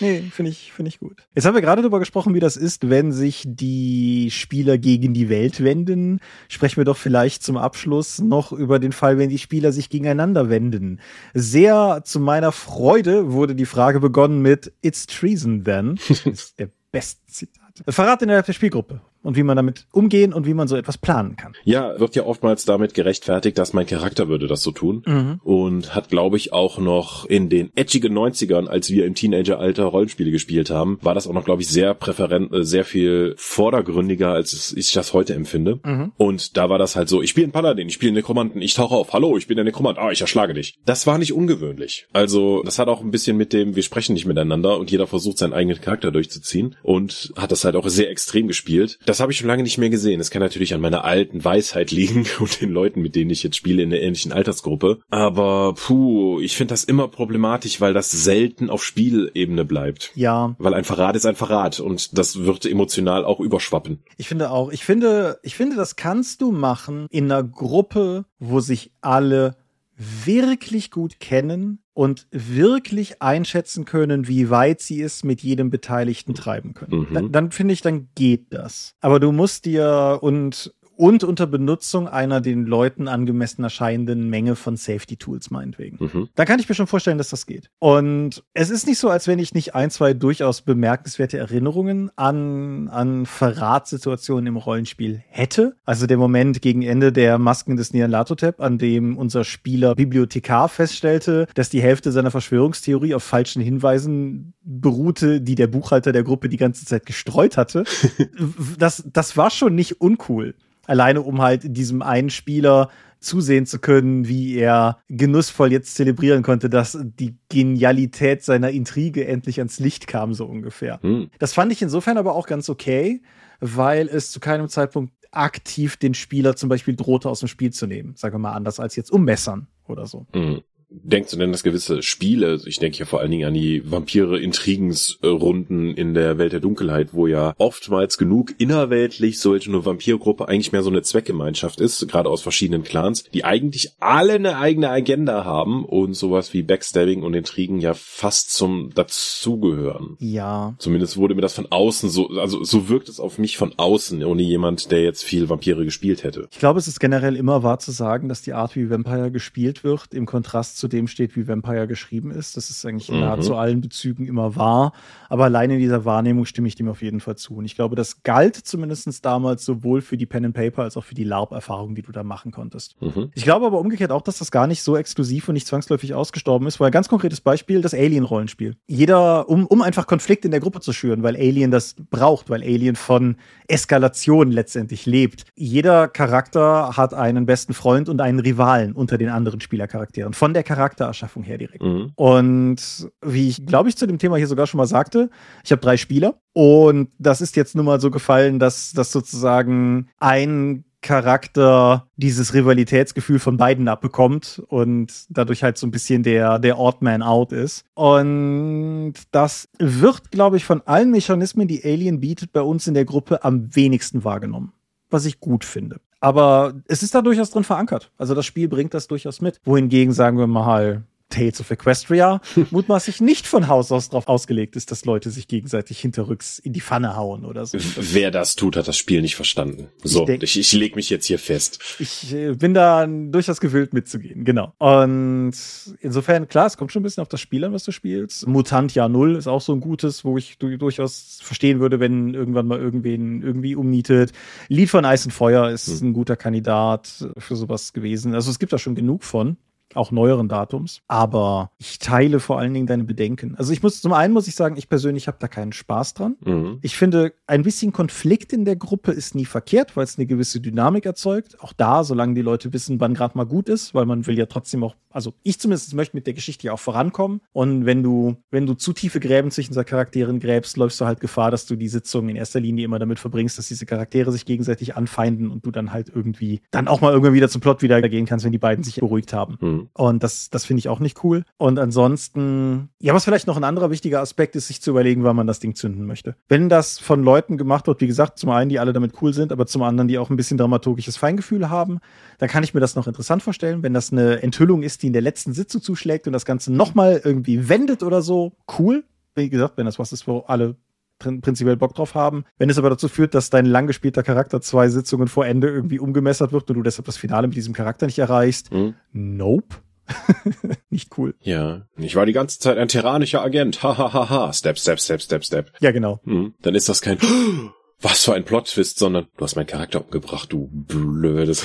Nee, finde ich, finde ich gut. Jetzt haben wir gerade darüber gesprochen, wie das ist, wenn sich die Spieler gegen die Welt wenden. Sprechen wir doch vielleicht zum Abschluss noch über den Fall, wenn die Spieler sich gegeneinander wenden. Sehr zu meiner Freude wurde die Frage begonnen mit It's treason then. Das ist der beste Zitat. Verrat innerhalb der Spielgruppe. Und wie man damit umgehen und wie man so etwas planen kann. Ja, wird ja oftmals damit gerechtfertigt, dass mein Charakter würde das so tun. Mhm. Und hat, glaube ich, auch noch in den edgigen 90ern, als wir im Teenageralter Rollenspiele gespielt haben, war das auch noch, glaube ich, sehr präferent, äh, sehr viel vordergründiger, als ich das heute empfinde. Mhm. Und da war das halt so, ich spiele einen Paladin, ich spiele einen Nekromanten, ich tauche auf, hallo, ich bin der Nekromant, ah, ich erschlage dich. Das war nicht ungewöhnlich. Also, das hat auch ein bisschen mit dem, wir sprechen nicht miteinander und jeder versucht seinen eigenen Charakter durchzuziehen und hat das halt auch sehr extrem gespielt. Das habe ich schon lange nicht mehr gesehen. Es kann natürlich an meiner alten Weisheit liegen und den Leuten, mit denen ich jetzt spiele in der ähnlichen Altersgruppe. Aber puh, ich finde das immer problematisch, weil das selten auf Spielebene bleibt. Ja. Weil ein Verrat ist ein Verrat und das wird emotional auch überschwappen. Ich finde auch, ich finde, ich finde, das kannst du machen in einer Gruppe, wo sich alle wirklich gut kennen und wirklich einschätzen können, wie weit sie es mit jedem Beteiligten treiben können. Mhm. Dann, dann finde ich, dann geht das. Aber du musst dir und und unter Benutzung einer den Leuten angemessen erscheinenden Menge von Safety Tools meinetwegen. Mhm. Da kann ich mir schon vorstellen, dass das geht. Und es ist nicht so, als wenn ich nicht ein, zwei durchaus bemerkenswerte Erinnerungen an, an Verratssituationen im Rollenspiel hätte. Also der Moment gegen Ende der Masken des Nialatotep, an dem unser Spieler Bibliothekar feststellte, dass die Hälfte seiner Verschwörungstheorie auf falschen Hinweisen beruhte, die der Buchhalter der Gruppe die ganze Zeit gestreut hatte. das, das war schon nicht uncool alleine um halt diesem einen Spieler zusehen zu können, wie er genussvoll jetzt zelebrieren konnte, dass die Genialität seiner Intrige endlich ans Licht kam, so ungefähr. Hm. Das fand ich insofern aber auch ganz okay, weil es zu keinem Zeitpunkt aktiv den Spieler zum Beispiel drohte, aus dem Spiel zu nehmen. Sagen wir mal anders als jetzt ummessern oder so. Hm denkst du denn, dass gewisse Spiele, ich denke ja vor allen Dingen an die Vampire-Intrigensrunden in der Welt der Dunkelheit, wo ja oftmals genug innerweltlich solche eine Vampirgruppe eigentlich mehr so eine Zweckgemeinschaft ist, gerade aus verschiedenen Clans, die eigentlich alle eine eigene Agenda haben und sowas wie Backstabbing und Intrigen ja fast zum dazugehören. Ja. Zumindest wurde mir das von außen so, also so wirkt es auf mich von außen, ohne jemand, der jetzt viel Vampire gespielt hätte. Ich glaube, es ist generell immer wahr zu sagen, dass die Art, wie Vampire gespielt wird, im Kontrast zu dem steht, wie Vampire geschrieben ist. Das ist eigentlich in mhm. nahezu allen Bezügen immer wahr. Aber allein in dieser Wahrnehmung stimme ich dem auf jeden Fall zu. Und ich glaube, das galt zumindest damals sowohl für die Pen and Paper als auch für die LARP-Erfahrung, die du da machen konntest. Mhm. Ich glaube aber umgekehrt auch, dass das gar nicht so exklusiv und nicht zwangsläufig ausgestorben ist, weil ganz konkretes Beispiel, das Alien-Rollenspiel. Jeder, um, um einfach Konflikt in der Gruppe zu schüren, weil Alien das braucht, weil Alien von Eskalation letztendlich lebt. Jeder Charakter hat einen besten Freund und einen Rivalen unter den anderen Spielercharakteren. Von der Charaktererschaffung her direkt. Mhm. Und wie ich, glaube ich, zu dem Thema hier sogar schon mal sagte, ich habe drei Spieler und das ist jetzt nun mal so gefallen, dass das sozusagen ein Charakter dieses Rivalitätsgefühl von beiden abbekommt und dadurch halt so ein bisschen der, der Odd Man Out ist. Und das wird, glaube ich, von allen Mechanismen, die Alien bietet, bei uns in der Gruppe am wenigsten wahrgenommen. Was ich gut finde. Aber es ist da durchaus drin verankert. Also das Spiel bringt das durchaus mit. Wohingegen, sagen wir mal, Tales of Equestria mutmaßlich nicht von Haus aus darauf ausgelegt ist, dass Leute sich gegenseitig hinterrücks in die Pfanne hauen oder so. Wer das tut, hat das Spiel nicht verstanden. So, ich, denk, ich, ich leg mich jetzt hier fest. Ich äh, bin da durchaus gewillt mitzugehen, genau. Und insofern, klar, es kommt schon ein bisschen auf das Spiel an, was du spielst. Mutant Jahr Null ist auch so ein gutes, wo ich durchaus verstehen würde, wenn irgendwann mal irgendwen irgendwie umnietet. Lied von Eis und Feuer ist hm. ein guter Kandidat für sowas gewesen. Also es gibt da schon genug von auch neueren Datums. Aber ich teile vor allen Dingen deine Bedenken. Also ich muss, zum einen muss ich sagen, ich persönlich habe da keinen Spaß dran. Mhm. Ich finde, ein bisschen Konflikt in der Gruppe ist nie verkehrt, weil es eine gewisse Dynamik erzeugt. Auch da, solange die Leute wissen, wann gerade mal gut ist, weil man will ja trotzdem auch, also ich zumindest möchte mit der Geschichte ja auch vorankommen. Und wenn du, wenn du zu tiefe Gräben zwischen seinen Charakteren gräbst, läufst du halt Gefahr, dass du die Sitzung in erster Linie immer damit verbringst, dass diese Charaktere sich gegenseitig anfeinden und du dann halt irgendwie dann auch mal irgendwann wieder zum Plot wieder gehen kannst, wenn die beiden sich beruhigt haben. Mhm. Und das, das finde ich auch nicht cool. Und ansonsten, ja, was vielleicht noch ein anderer wichtiger Aspekt ist, sich zu überlegen, wann man das Ding zünden möchte. Wenn das von Leuten gemacht wird, wie gesagt, zum einen, die alle damit cool sind, aber zum anderen, die auch ein bisschen dramaturgisches Feingefühl haben, dann kann ich mir das noch interessant vorstellen. Wenn das eine Enthüllung ist, die in der letzten Sitzung zuschlägt und das Ganze nochmal irgendwie wendet oder so, cool. Wie gesagt, wenn das was ist, wo alle prinzipiell Bock drauf haben. Wenn es aber dazu führt, dass dein lang gespielter Charakter zwei Sitzungen vor Ende irgendwie umgemessert wird und du deshalb das Finale mit diesem Charakter nicht erreichst, mhm. nope. nicht cool. Ja. Ich war die ganze Zeit ein tyrannischer Agent. Hahaha. step, step, step, step, step. Ja, genau. Mhm. Dann ist das kein was für ein Plot-Twist, sondern du hast meinen Charakter umgebracht, du blödes.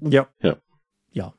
ja. Ja. Ja.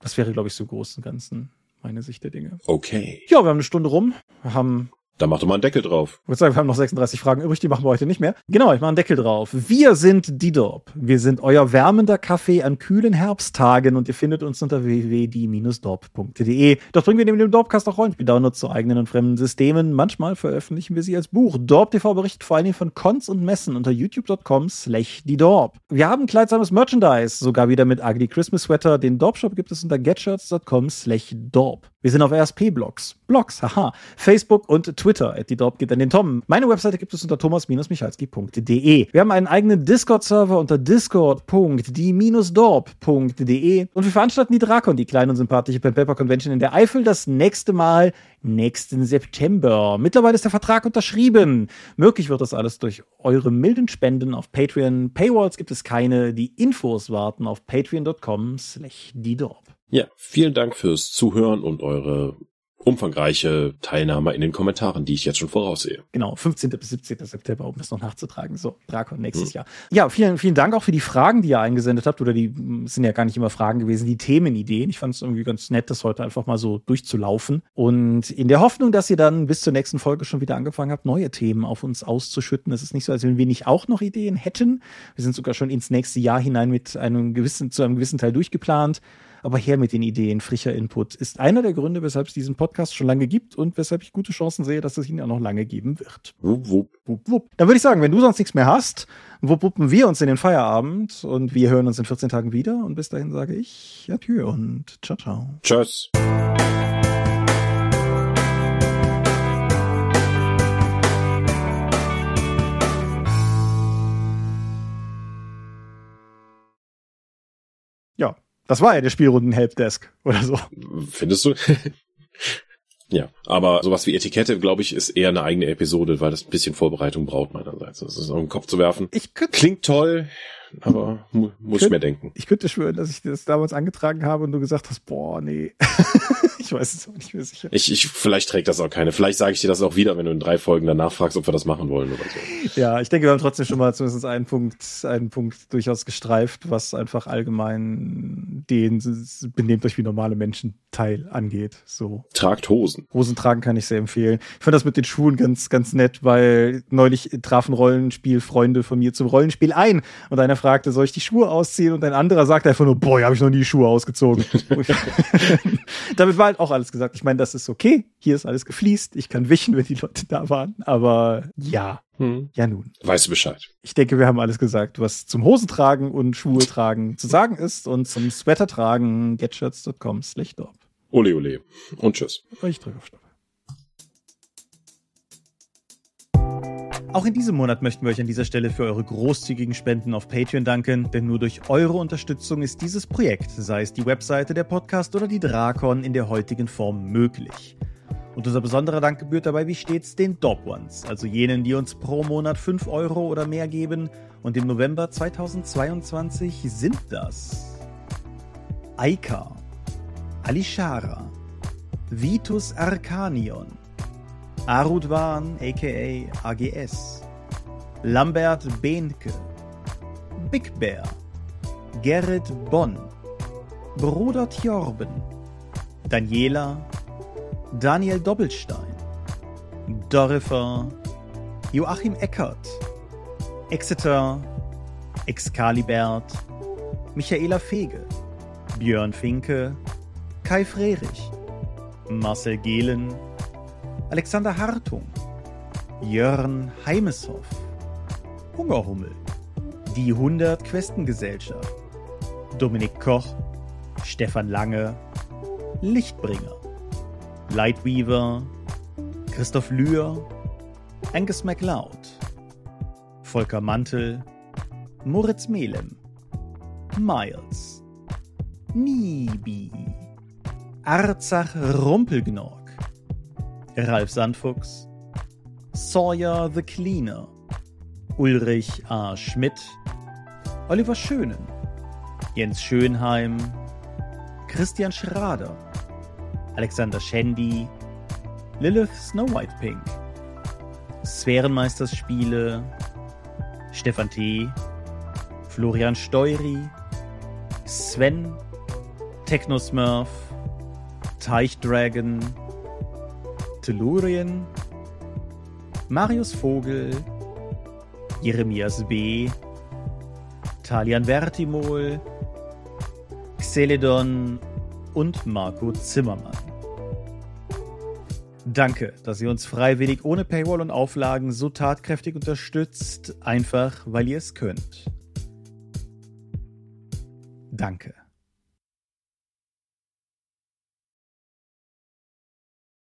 Das wäre, glaube ich, so groß im Ganzen meine Sicht der Dinge. Okay. Ja, wir haben eine Stunde rum. Wir haben da mach doch mal einen Deckel drauf. Ich würde sagen, wir haben noch 36 Fragen übrig, die machen wir heute nicht mehr. Genau, ich mache einen Deckel drauf. Wir sind die Dorp. Wir sind euer wärmender Kaffee an kühlen Herbsttagen und ihr findet uns unter www.die-dorp.de. Dort bringen wir neben dem Dorpcast auch Rollenspiel-Downloads zu eigenen und fremden Systemen. Manchmal veröffentlichen wir sie als Buch. Dorp TV berichtet vor allen Dingen von Cons und Messen unter youtube.com slash die Dorp. Wir haben kleidsames Merchandise, sogar wieder mit Ugly Christmas Sweater. Den Dorp-Shop gibt es unter getshirts.com slash Dorp. Wir sind auf RSP-Blogs. Blogs, haha. Facebook und Twitter. Die Dorp geht an den Tom. Meine Webseite gibt es unter thomas-michalski.de. Wir haben einen eigenen Discord-Server unter discord.die-dorp.de. Und wir veranstalten die Drakon, die kleine und sympathische Pen Paper Convention in der Eifel, das nächste Mal nächsten September. Mittlerweile ist der Vertrag unterschrieben. Möglich wird das alles durch eure milden Spenden auf Patreon. Paywalls gibt es keine. Die Infos warten auf patreon.com slash die Dorp. Ja, vielen Dank fürs Zuhören und eure umfangreiche Teilnahme in den Kommentaren, die ich jetzt schon voraussehe. Genau, 15. bis 17. September, um das noch nachzutragen. So, Drakon nächstes hm. Jahr. Ja, vielen, vielen Dank auch für die Fragen, die ihr eingesendet habt. Oder die sind ja gar nicht immer Fragen gewesen, die Themenideen. Ich fand es irgendwie ganz nett, das heute einfach mal so durchzulaufen. Und in der Hoffnung, dass ihr dann bis zur nächsten Folge schon wieder angefangen habt, neue Themen auf uns auszuschütten. Es ist nicht so, als wenn wir nicht auch noch Ideen hätten. Wir sind sogar schon ins nächste Jahr hinein mit einem gewissen, zu einem gewissen Teil durchgeplant aber her mit den Ideen, frischer Input. Ist einer der Gründe, weshalb es diesen Podcast schon lange gibt und weshalb ich gute Chancen sehe, dass es ihn ja noch lange geben wird. Wupp, wupp. Wupp, wupp. Dann würde ich sagen, wenn du sonst nichts mehr hast, wupp, wuppen wir uns in den Feierabend und wir hören uns in 14 Tagen wieder und bis dahin sage ich Adieu und ciao, ciao. Tschüss. Das war ja der Spielrunden-Helpdesk oder so. Findest du? ja, aber sowas wie Etikette, glaube ich, ist eher eine eigene Episode, weil das ein bisschen Vorbereitung braucht meinerseits. Das ist auf den Kopf zu werfen. Ich Klingt toll, aber mu muss könnt, ich mir denken. Ich könnte schwören, dass ich das damals angetragen habe und du gesagt hast, boah, nee. ich weiß es auch nicht mehr sicher. Ich, ich, vielleicht trägt das auch keine. Vielleicht sage ich dir das auch wieder, wenn du in drei Folgen danach fragst, ob wir das machen wollen oder so. Ja, ich denke, wir haben trotzdem schon mal zumindest einen Punkt, einen Punkt durchaus gestreift, was einfach allgemein den benehmt euch wie normale Menschen Teil angeht. So. Tragt Hosen. Hosen tragen kann ich sehr empfehlen. Ich fand das mit den Schuhen ganz, ganz nett, weil neulich trafen Rollenspielfreunde von mir zum Rollenspiel ein und einer fragte, soll ich die Schuhe ausziehen? Und ein anderer sagte einfach nur, boah, habe ich noch nie die Schuhe ausgezogen. Damit war halt auch alles gesagt. Ich meine, das ist okay. Hier ist alles gefliest. Ich kann wischen, wenn die Leute da waren. Aber ja, hm. ja nun. Weißt du Bescheid. Ich denke, wir haben alles gesagt, was zum Hosentragen und Schuhe tragen zu sagen ist und zum Sweater tragen getshirts.com slash Ole, ole. Und tschüss. Ich drücke auf Stopp. Auch in diesem Monat möchten wir euch an dieser Stelle für eure großzügigen Spenden auf Patreon danken, denn nur durch eure Unterstützung ist dieses Projekt, sei es die Webseite, der Podcast oder die Drakon, in der heutigen Form möglich. Und unser besonderer Dank gebührt dabei wie stets den Dog Ones, also jenen, die uns pro Monat 5 Euro oder mehr geben. Und im November 2022 sind das Aika, Alishara, Vitus Arcanion, Arudwan aka AGS, Lambert Behnke, Big Bear, Gerrit Bonn, Bruder Tjorben, Daniela, Daniel Doppelstein, Dorifer, Joachim Eckert, Exeter, Excalibert, Michaela Fege, Björn Finke, Kai Frerich, Marcel Gehlen, Alexander Hartung, Jörn Heimeshoff, Hungerhummel, die 100 Questengesellschaft, Dominik Koch, Stefan Lange, Lichtbringer, Lightweaver, Christoph Lühr, Angus MacLeod, Volker Mantel, Moritz Melem, Miles, Nibi, Arzach Rumpelgnorg, Ralf Sandfuchs, Sawyer the Cleaner, Ulrich A. Schmidt, Oliver Schönen, Jens Schönheim, Christian Schrader, Alexander Schendi, Lilith Snow White Pink, Sphärenmeisterspiele, Stefan T., Florian Steury, Sven, Technosmurf, Teichdragon, Tellurien, Marius Vogel, Jeremias B., Talian Vertimol, Xeledon und Marco Zimmermann. Danke, dass ihr uns freiwillig ohne Paywall und Auflagen so tatkräftig unterstützt, einfach weil ihr es könnt. Danke.